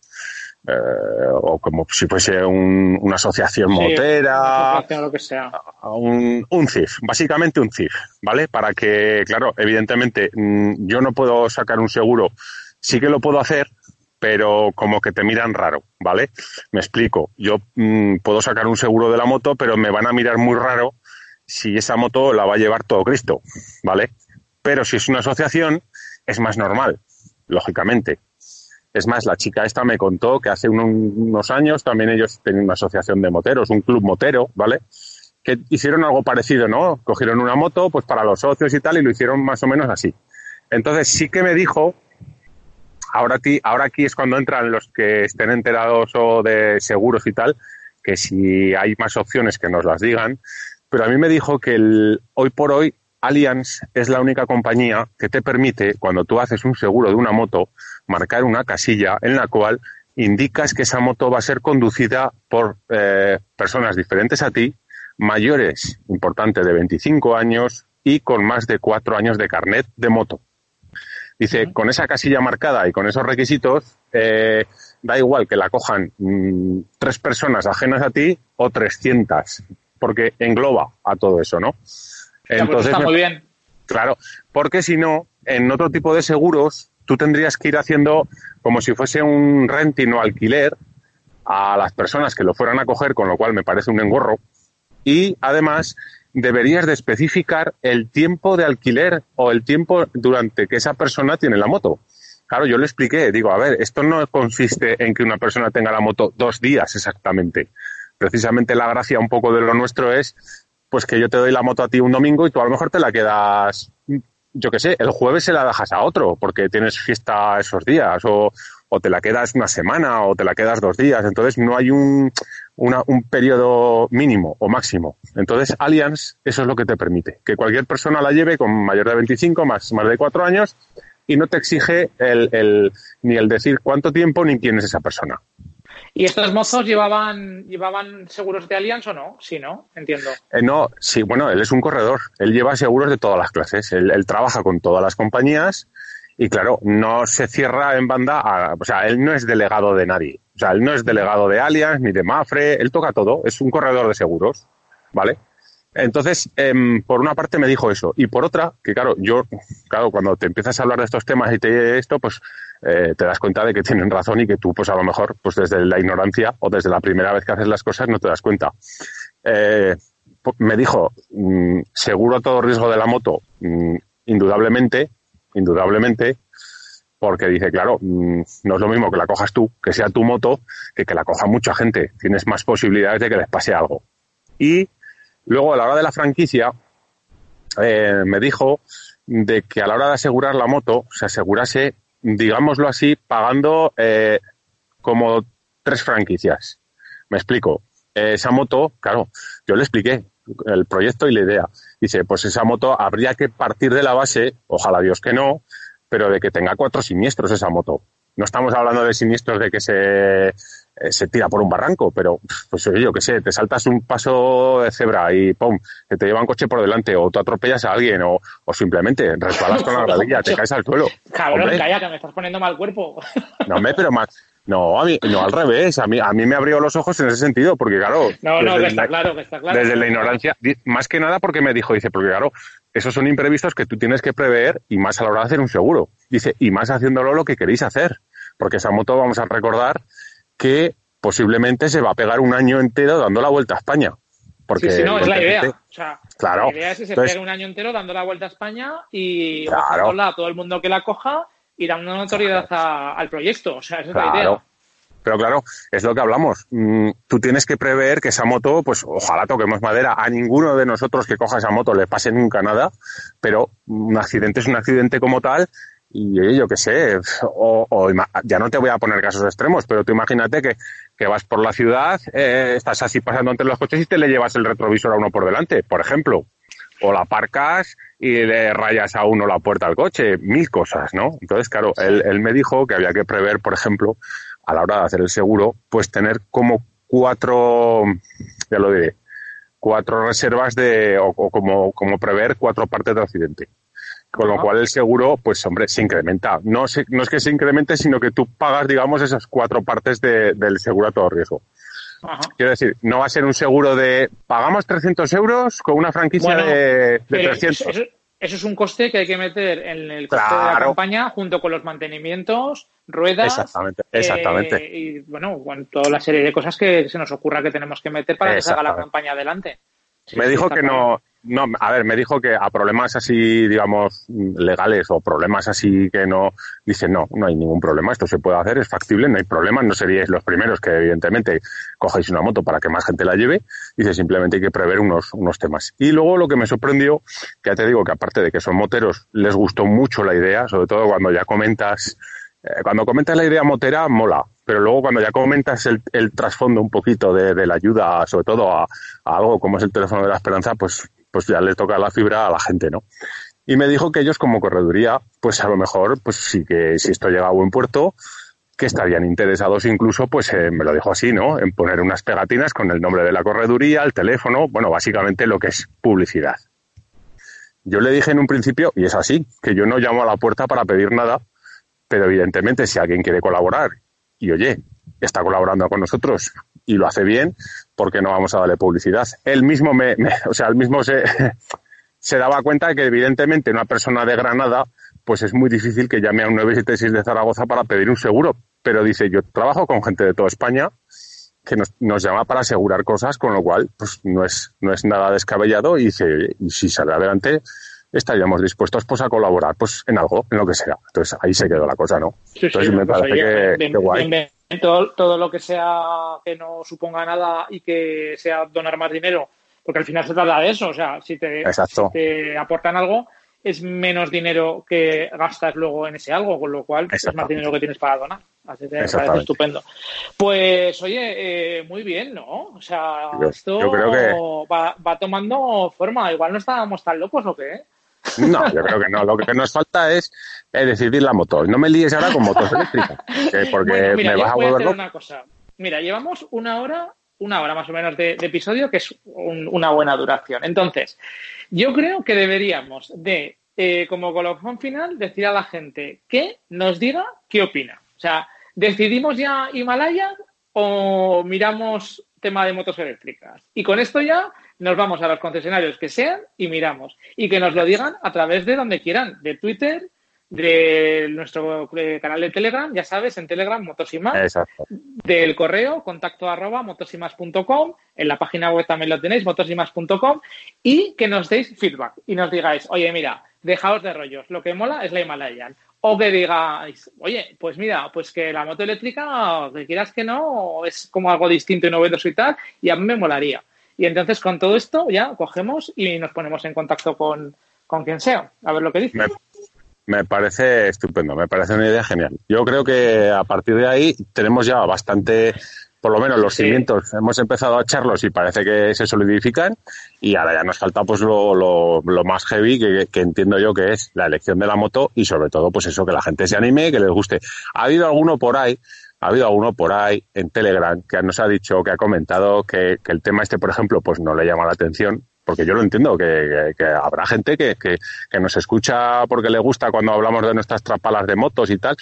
Speaker 3: Eh, o como si fuese un, una asociación sí, motera,
Speaker 2: lo que sea.
Speaker 3: Un, un, CIF, básicamente un CIF, ¿vale? Para que, claro, evidentemente mm, yo no puedo sacar un seguro, sí que lo puedo hacer, pero como que te miran raro, ¿vale? Me explico, yo mmm, puedo sacar un seguro de la moto, pero me van a mirar muy raro si esa moto la va a llevar todo Cristo, ¿vale? Pero si es una asociación, es más normal, lógicamente. Es más, la chica esta me contó que hace unos años también ellos tenían una asociación de moteros, un club motero, ¿vale? que hicieron algo parecido, ¿no? Cogieron una moto, pues para los socios y tal, y lo hicieron más o menos así. Entonces sí que me dijo, ahora, ahora aquí es cuando entran los que estén enterados o de seguros y tal, que si hay más opciones que nos las digan, pero a mí me dijo que el, hoy por hoy Allianz es la única compañía que te permite, cuando tú haces un seguro de una moto, marcar una casilla en la cual indicas que esa moto va a ser conducida por eh, personas diferentes a ti, mayores, importante, de 25 años y con más de cuatro años de carnet de moto. Dice, con esa casilla marcada y con esos requisitos, eh, da igual que la cojan mm, tres personas ajenas a ti o 300, porque engloba a todo eso, ¿no?
Speaker 2: Pues Entonces, está muy bien.
Speaker 3: Claro, porque si no, en otro tipo de seguros, tú tendrías que ir haciendo como si fuese un renting o alquiler a las personas que lo fueran a coger, con lo cual me parece un engorro. Y además deberías de especificar el tiempo de alquiler o el tiempo durante que esa persona tiene la moto. Claro, yo le expliqué, digo, a ver, esto no consiste en que una persona tenga la moto dos días exactamente. Precisamente la gracia un poco de lo nuestro es, pues que yo te doy la moto a ti un domingo y tú a lo mejor te la quedas yo qué sé, el jueves se la dejas a otro porque tienes fiesta esos días o, o te la quedas una semana o te la quedas dos días. Entonces no hay un, un periodo mínimo o máximo. Entonces Allianz eso es lo que te permite, que cualquier persona la lleve con mayor de 25, más, más de cuatro años y no te exige el, el, ni el decir cuánto tiempo ni quién es esa persona.
Speaker 2: ¿Y estos mozos llevaban, llevaban seguros de Allianz o no? Sí, ¿no? Entiendo.
Speaker 3: Eh, no, sí, bueno, él es un corredor. Él lleva seguros de todas las clases. Él, trabaja con todas las compañías y, claro, no se cierra en banda. A, o sea, él no es delegado de nadie. O sea, él no es delegado de Allianz ni de Mafre. Él toca todo. Es un corredor de seguros. ¿Vale? Entonces, em, por una parte me dijo eso. Y por otra, que claro, yo, claro, cuando te empiezas a hablar de estos temas y te esto, pues eh, te das cuenta de que tienen razón y que tú, pues a lo mejor, pues desde la ignorancia o desde la primera vez que haces las cosas no te das cuenta. Eh, me dijo, mm, seguro todo riesgo de la moto, mm, indudablemente, indudablemente, porque dice, claro, mm, no es lo mismo que la cojas tú, que sea tu moto, que que la coja mucha gente. Tienes más posibilidades de que les pase algo. Y luego, a la hora de la franquicia, eh, me dijo de que a la hora de asegurar la moto, se asegurase digámoslo así, pagando eh, como tres franquicias. Me explico. esa moto, claro, yo le expliqué el proyecto y la idea. Dice, pues esa moto habría que partir de la base, ojalá Dios que no, pero de que tenga cuatro siniestros esa moto. No estamos hablando de siniestros de que se eh, se tira por un barranco, pero pues yo qué sé, te saltas un paso de cebra y ¡pum! que te lleva un coche por delante o tú atropellas a alguien o, o simplemente resbalas con la gravilla, te caes al suelo.
Speaker 2: Cabrón, calla, que me estás poniendo mal cuerpo.
Speaker 3: No, hombre, pero más... No, a mí, no, al revés. A mí, a mí me abrió los ojos en ese sentido, porque claro.
Speaker 2: No, no, que está claro, que está claro.
Speaker 3: Desde la ignorancia, más que nada porque me dijo, dice, porque claro, esos son imprevistos que tú tienes que prever y más a la hora de hacer un seguro. Dice, y más haciéndolo lo que queréis hacer. Porque esa moto, vamos a recordar, que posiblemente se va a pegar un año entero dando la vuelta a España. Porque
Speaker 2: sí, no, es la idea. O sea, la idea es que se pegue un año entero dando la vuelta a España y claro. a todo el mundo que la coja y dando notoriedad al proyecto. O sea, esa es la idea.
Speaker 3: Pero claro, es lo que hablamos. Mm, tú tienes que prever que esa moto, pues ojalá toquemos madera. A ninguno de nosotros que coja esa moto le pase nunca nada, pero un accidente es un accidente como tal y yo qué sé, o, ya no te voy a poner casos extremos, pero tú imagínate que, que vas por la ciudad, eh, estás así pasando entre los coches y te le llevas el retrovisor a uno por delante, por ejemplo. O la aparcas y le rayas a uno la puerta al coche, mil cosas, ¿no? Entonces, claro, él, él me dijo que había que prever, por ejemplo, a la hora de hacer el seguro, pues tener como cuatro, ya lo diré, cuatro reservas de, o, o como, como prever cuatro partes del accidente. Con lo cual el seguro, pues hombre, se incrementa. No, no es que se incremente, sino que tú pagas, digamos, esas cuatro partes del seguro a todo riesgo. Quiero decir, no va a ser un seguro de pagamos 300 euros con una franquicia de, 300.
Speaker 2: Eso, es un coste que hay que meter en el coste de la campaña junto con los mantenimientos, ruedas.
Speaker 3: Exactamente, exactamente.
Speaker 2: Eh, y bueno, toda la serie de cosas que se nos ocurra que tenemos que meter para que salga la campaña adelante.
Speaker 3: me dijo que no, No, a ver, me dijo que a problemas así, digamos, legales o problemas así que no, dice, no, no hay ningún problema, esto se puede hacer, es factible, no hay problema, no seríais los primeros que evidentemente cojáis una moto para que más gente la lleve, dice, simplemente hay que prever unos, unos temas. Y luego lo que me sorprendió, que ya te digo que aparte de que son moteros, les gustó mucho la idea, sobre todo cuando ya comentas, eh, cuando comentas la idea motera, mola, pero luego cuando ya comentas el, el trasfondo un poquito de, de, la ayuda, sobre todo a, a, algo como es el teléfono de la esperanza, pues, pues ya le toca la fibra a la gente, ¿no? Y me dijo que ellos como correduría, pues a lo mejor, pues sí que si esto llega a buen puerto, que estarían interesados incluso, pues eh, me lo dijo así, ¿no? En poner unas pegatinas con el nombre de la correduría, el teléfono, bueno, básicamente lo que es publicidad. Yo le dije en un principio, y es así, que yo no llamo a la puerta para pedir nada, pero evidentemente si alguien quiere colaborar y oye, está colaborando con nosotros y lo hace bien, ¿por qué no vamos a darle publicidad? Él mismo me, me o sea, él mismo se, se daba cuenta de que evidentemente una persona de Granada, pues es muy difícil que llame a un 976 de Zaragoza para pedir un seguro. Pero dice, yo trabajo con gente de toda España que nos, nos llama para asegurar cosas, con lo cual, pues no es, no es nada descabellado y dice, y si sale adelante, estaríamos dispuestos pues a colaborar pues en algo, en lo que sea. Entonces ahí se quedó la cosa, ¿no?
Speaker 2: Sí,
Speaker 3: Entonces
Speaker 2: sí,
Speaker 3: me parece
Speaker 2: oye,
Speaker 3: que,
Speaker 2: bien,
Speaker 3: que guay.
Speaker 2: bien, bien. Todo, todo, lo que sea que no suponga nada y que sea donar más dinero, porque al final se trata de eso, o sea, si te, si te aportan algo, es menos dinero que gastas luego en ese algo, con lo cual es más dinero que tienes para donar. Así que me parece estupendo. Pues, oye, eh, muy bien, ¿no? O sea,
Speaker 3: yo,
Speaker 2: esto
Speaker 3: yo creo que...
Speaker 2: va, va, tomando forma. Igual no estábamos tan locos, ¿o qué?
Speaker 3: No, yo creo que no. Lo que nos falta es eh, decidir la moto. No me líes ahora con motos eléctricas, porque
Speaker 2: bueno, mira,
Speaker 3: me vas a
Speaker 2: voy a
Speaker 3: volver loco.
Speaker 2: una cosa. Mira, llevamos una hora, una hora más o menos de, de episodio, que es un, una buena duración. Entonces, yo creo que deberíamos de, eh, como colofón final, decir a la gente que nos diga qué opina. O sea, ¿decidimos ya Himalaya o miramos tema de motos eléctricas? Y con esto ya nos vamos a los concesionarios que sean y miramos. Y que nos lo digan a través de donde quieran, de Twitter, de nuestro canal de Telegram, ya sabes, en Telegram, Motosimas,
Speaker 3: Exacto.
Speaker 2: del correo, contacto arroba motosimas.com, en la página web también lo tenéis, motosimas.com, y que nos deis feedback y nos digáis, oye, mira, dejaos de rollos, lo que mola es la Himalayan. O que digáis, oye, pues mira, pues que la moto eléctrica, que quieras que no, es como algo distinto y novedoso y tal, y a mí me molaría. Y entonces con todo esto ya cogemos y nos ponemos en contacto con, con quien sea, a ver lo que dice.
Speaker 3: Me, me, parece estupendo, me parece una idea genial. Yo creo que a partir de ahí tenemos ya bastante, por lo menos los sí. cimientos, hemos empezado a echarlos y parece que se solidifican y ahora ya nos falta pues lo, lo, lo más heavy que, que, entiendo yo que es la elección de la moto y sobre todo pues eso, que la gente se anime, que les guste. Ha habido alguno por ahí ha habido alguno por ahí en Telegram que nos ha dicho, que ha comentado que, el tema este, por ejemplo, pues no le llama la atención, porque yo lo entiendo, que habrá gente que, nos escucha porque le gusta cuando hablamos de nuestras trapalas de motos y tal,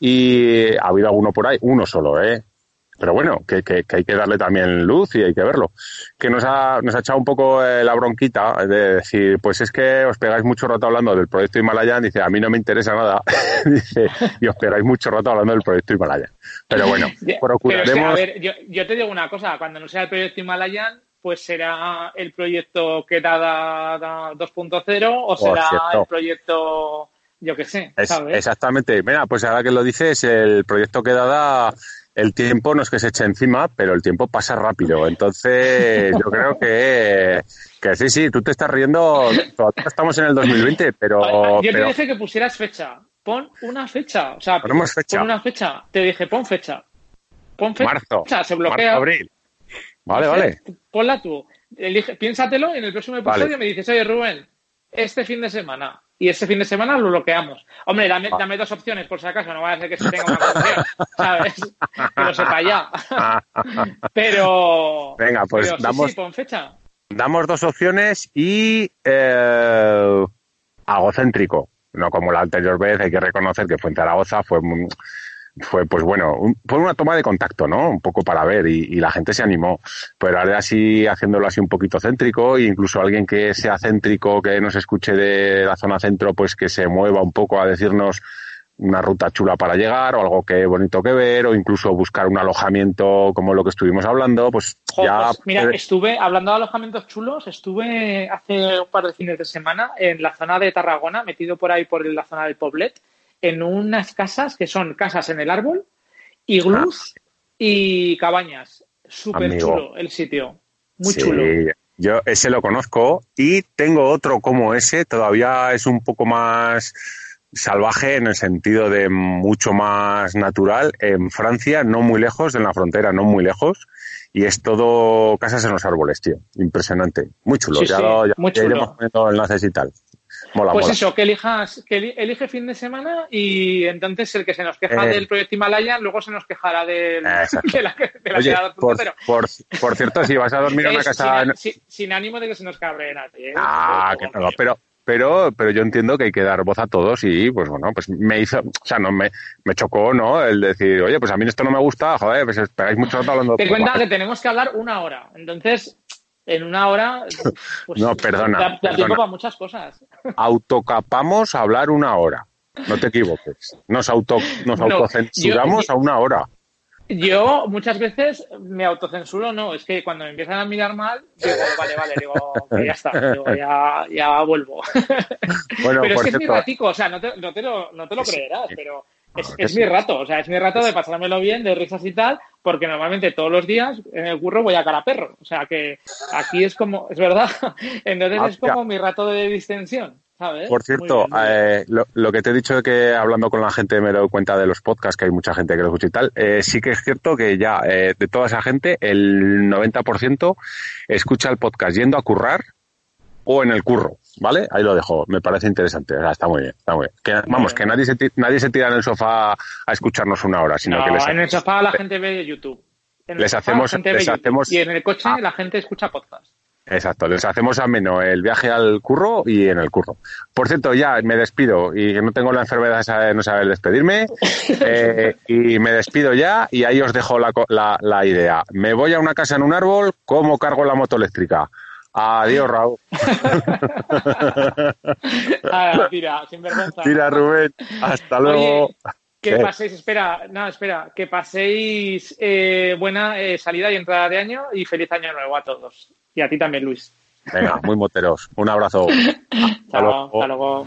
Speaker 3: y ha habido alguno por ahí, uno solo, ¿eh? Pero bueno, que, que, que, hay que darle también luz y hay que verlo. Que nos ha, nos ha echado un poco eh, la bronquita de decir, pues es que os pegáis mucho rato hablando del proyecto Himalayan. Dice, a mí no me interesa nada. dice, y os pegáis mucho rato hablando del proyecto Himalayan. Pero bueno, procuraremos.
Speaker 2: Pero, o sea, a ver, yo, yo, te digo una cosa, cuando no sea el proyecto Himalayan, pues será el proyecto que da, da 2.0 o será el proyecto, yo qué sé, ¿sabes?
Speaker 3: Es, exactamente. Mira, pues ahora que lo dices, el proyecto que da el tiempo no es que se eche encima, pero el tiempo pasa rápido. Entonces, yo creo que, que sí, sí, tú te estás riendo, todavía estamos en el 2020, pero...
Speaker 2: Yo te
Speaker 3: pero...
Speaker 2: dije que pusieras fecha. Pon una fecha. O sea,
Speaker 3: Ponemos fecha.
Speaker 2: pon una fecha. Te dije, pon fecha. Pon fecha.
Speaker 3: Marzo.
Speaker 2: Se bloquea.
Speaker 3: Marzo, abril. Vale, vale.
Speaker 2: Ponla tú. Elige, piénsatelo y en el próximo episodio vale. me dices, oye, Rubén, este fin de semana y ese fin de semana lo bloqueamos. Hombre, dame, dame, dos opciones por si acaso, no va a ser que se tenga una opción, ¿sabes? Que lo sepa ya. pero.
Speaker 3: Venga, pues
Speaker 2: pero,
Speaker 3: damos.
Speaker 2: Sí, sí, pon fecha.
Speaker 3: Damos dos opciones y. Eh, algo céntrico. No como la anterior vez, hay que reconocer que fue en Zaragoza, fue. Fue, pues bueno, un, fue una toma de contacto, ¿no? Un poco para ver y, y, la gente se animó. Pero ahora así, haciéndolo así un poquito céntrico, e incluso alguien que sea céntrico, que nos escuche de la zona centro, pues que se mueva un poco a decirnos una ruta chula para llegar o algo que bonito que ver o incluso buscar un alojamiento como lo que estuvimos hablando, pues ya...
Speaker 2: Pues mira, estuve, hablando de alojamientos chulos, estuve hace un par de fines de semana en la zona de Tarragona, metido por ahí por la zona del Poblet, en unas casas que son casas en el árbol, iglús ah. y cabañas. Súper chulo el sitio, muy chulo.
Speaker 3: Yo ese lo conozco y tengo otro como ese, todavía es un poco más salvaje en el sentido de mucho más natural en Francia, no muy lejos, en la frontera, no muy lejos. Y es todo casas en los árboles, tío. Impresionante. Muy chulo. ya, ya, muy chulo. iremos poniendo enlaces y tal
Speaker 2: pues eso, que elijas, que elige fin de semana y entonces el que se nos queja eh. del proyecto Himalaya luego se nos quejará del, de la, de
Speaker 3: Oye, por, por, cierto, si vas a dormir en una casa...
Speaker 2: Sin, ánimo de que se nos cabre nadie.
Speaker 3: ¿eh? Ah, que no, pero, pero, pero yo entiendo que hay que dar voz a todos y pues bueno, pues me hizo, o sea, no me, me chocó, ¿no? El decir, oye, pues a mí esto no me gusta, joder, pues esperáis mucho rato hablando.
Speaker 2: Te cuenta que tenemos que hablar una hora, entonces en una hora.
Speaker 3: Pues, no, perdona.
Speaker 2: Da, tiempo para muchas cosas.
Speaker 3: Autocapamos a hablar una hora. No te equivoques. Nos, auto, nos autocensuramos a una hora.
Speaker 2: Yo muchas veces me autocensuro, no, es que cuando me empiezan a mirar mal, digo, vale, vale, digo, que ya está, digo, ya, ya vuelvo. Bueno, pero es que es mi ratico, o sea, no te, no te, lo, no te lo creerás, pero es, mi rato, o sea, es mi rato de pasármelo bien, de risas y tal, porque normalmente todos los días en el curro voy a cara perro. O sea, que aquí es como, es verdad, entonces es como mi rato de distensión. ¿sabes?
Speaker 3: Por cierto, eh, lo, que te he dicho de que hablando con la gente me doy cuenta de los podcasts, que hay mucha gente que lo escucha y tal, eh, sí que es cierto que ya eh, de toda esa gente, el 90% escucha el podcast yendo a currar o en el curro. ¿Vale? Ahí lo dejo. Me parece interesante. está muy bien. Está muy bien. vamos, que nadie se, nadie se tira en el sofá a escucharnos una hora, sino que les
Speaker 2: en el sofá la gente ve YouTube.
Speaker 3: les hacemos, les hacemos
Speaker 2: y en el coche la gente escucha podcast.
Speaker 3: Exacto, les hacemos ameno el viaje al curro y en el curro. Por cierto, ya me despido y no tengo la enfermedad de no saber despedirme. Eh, y me despido ya y ahí os dejo la, la, la idea. Me voy a una casa en un árbol, ¿cómo cargo la moto eléctrica? Adiós, Raúl.
Speaker 2: ah, tira, sin vergüenza.
Speaker 3: Tira, Rubén. Hasta luego.
Speaker 2: que paséis, espera, no, espera, que paséis eh, buena eh, salida y entrada de año y feliz año nuevo a todos. Y a ti también, Luis.
Speaker 3: Venga, muy moteros. Un abrazo.
Speaker 2: hasta luego.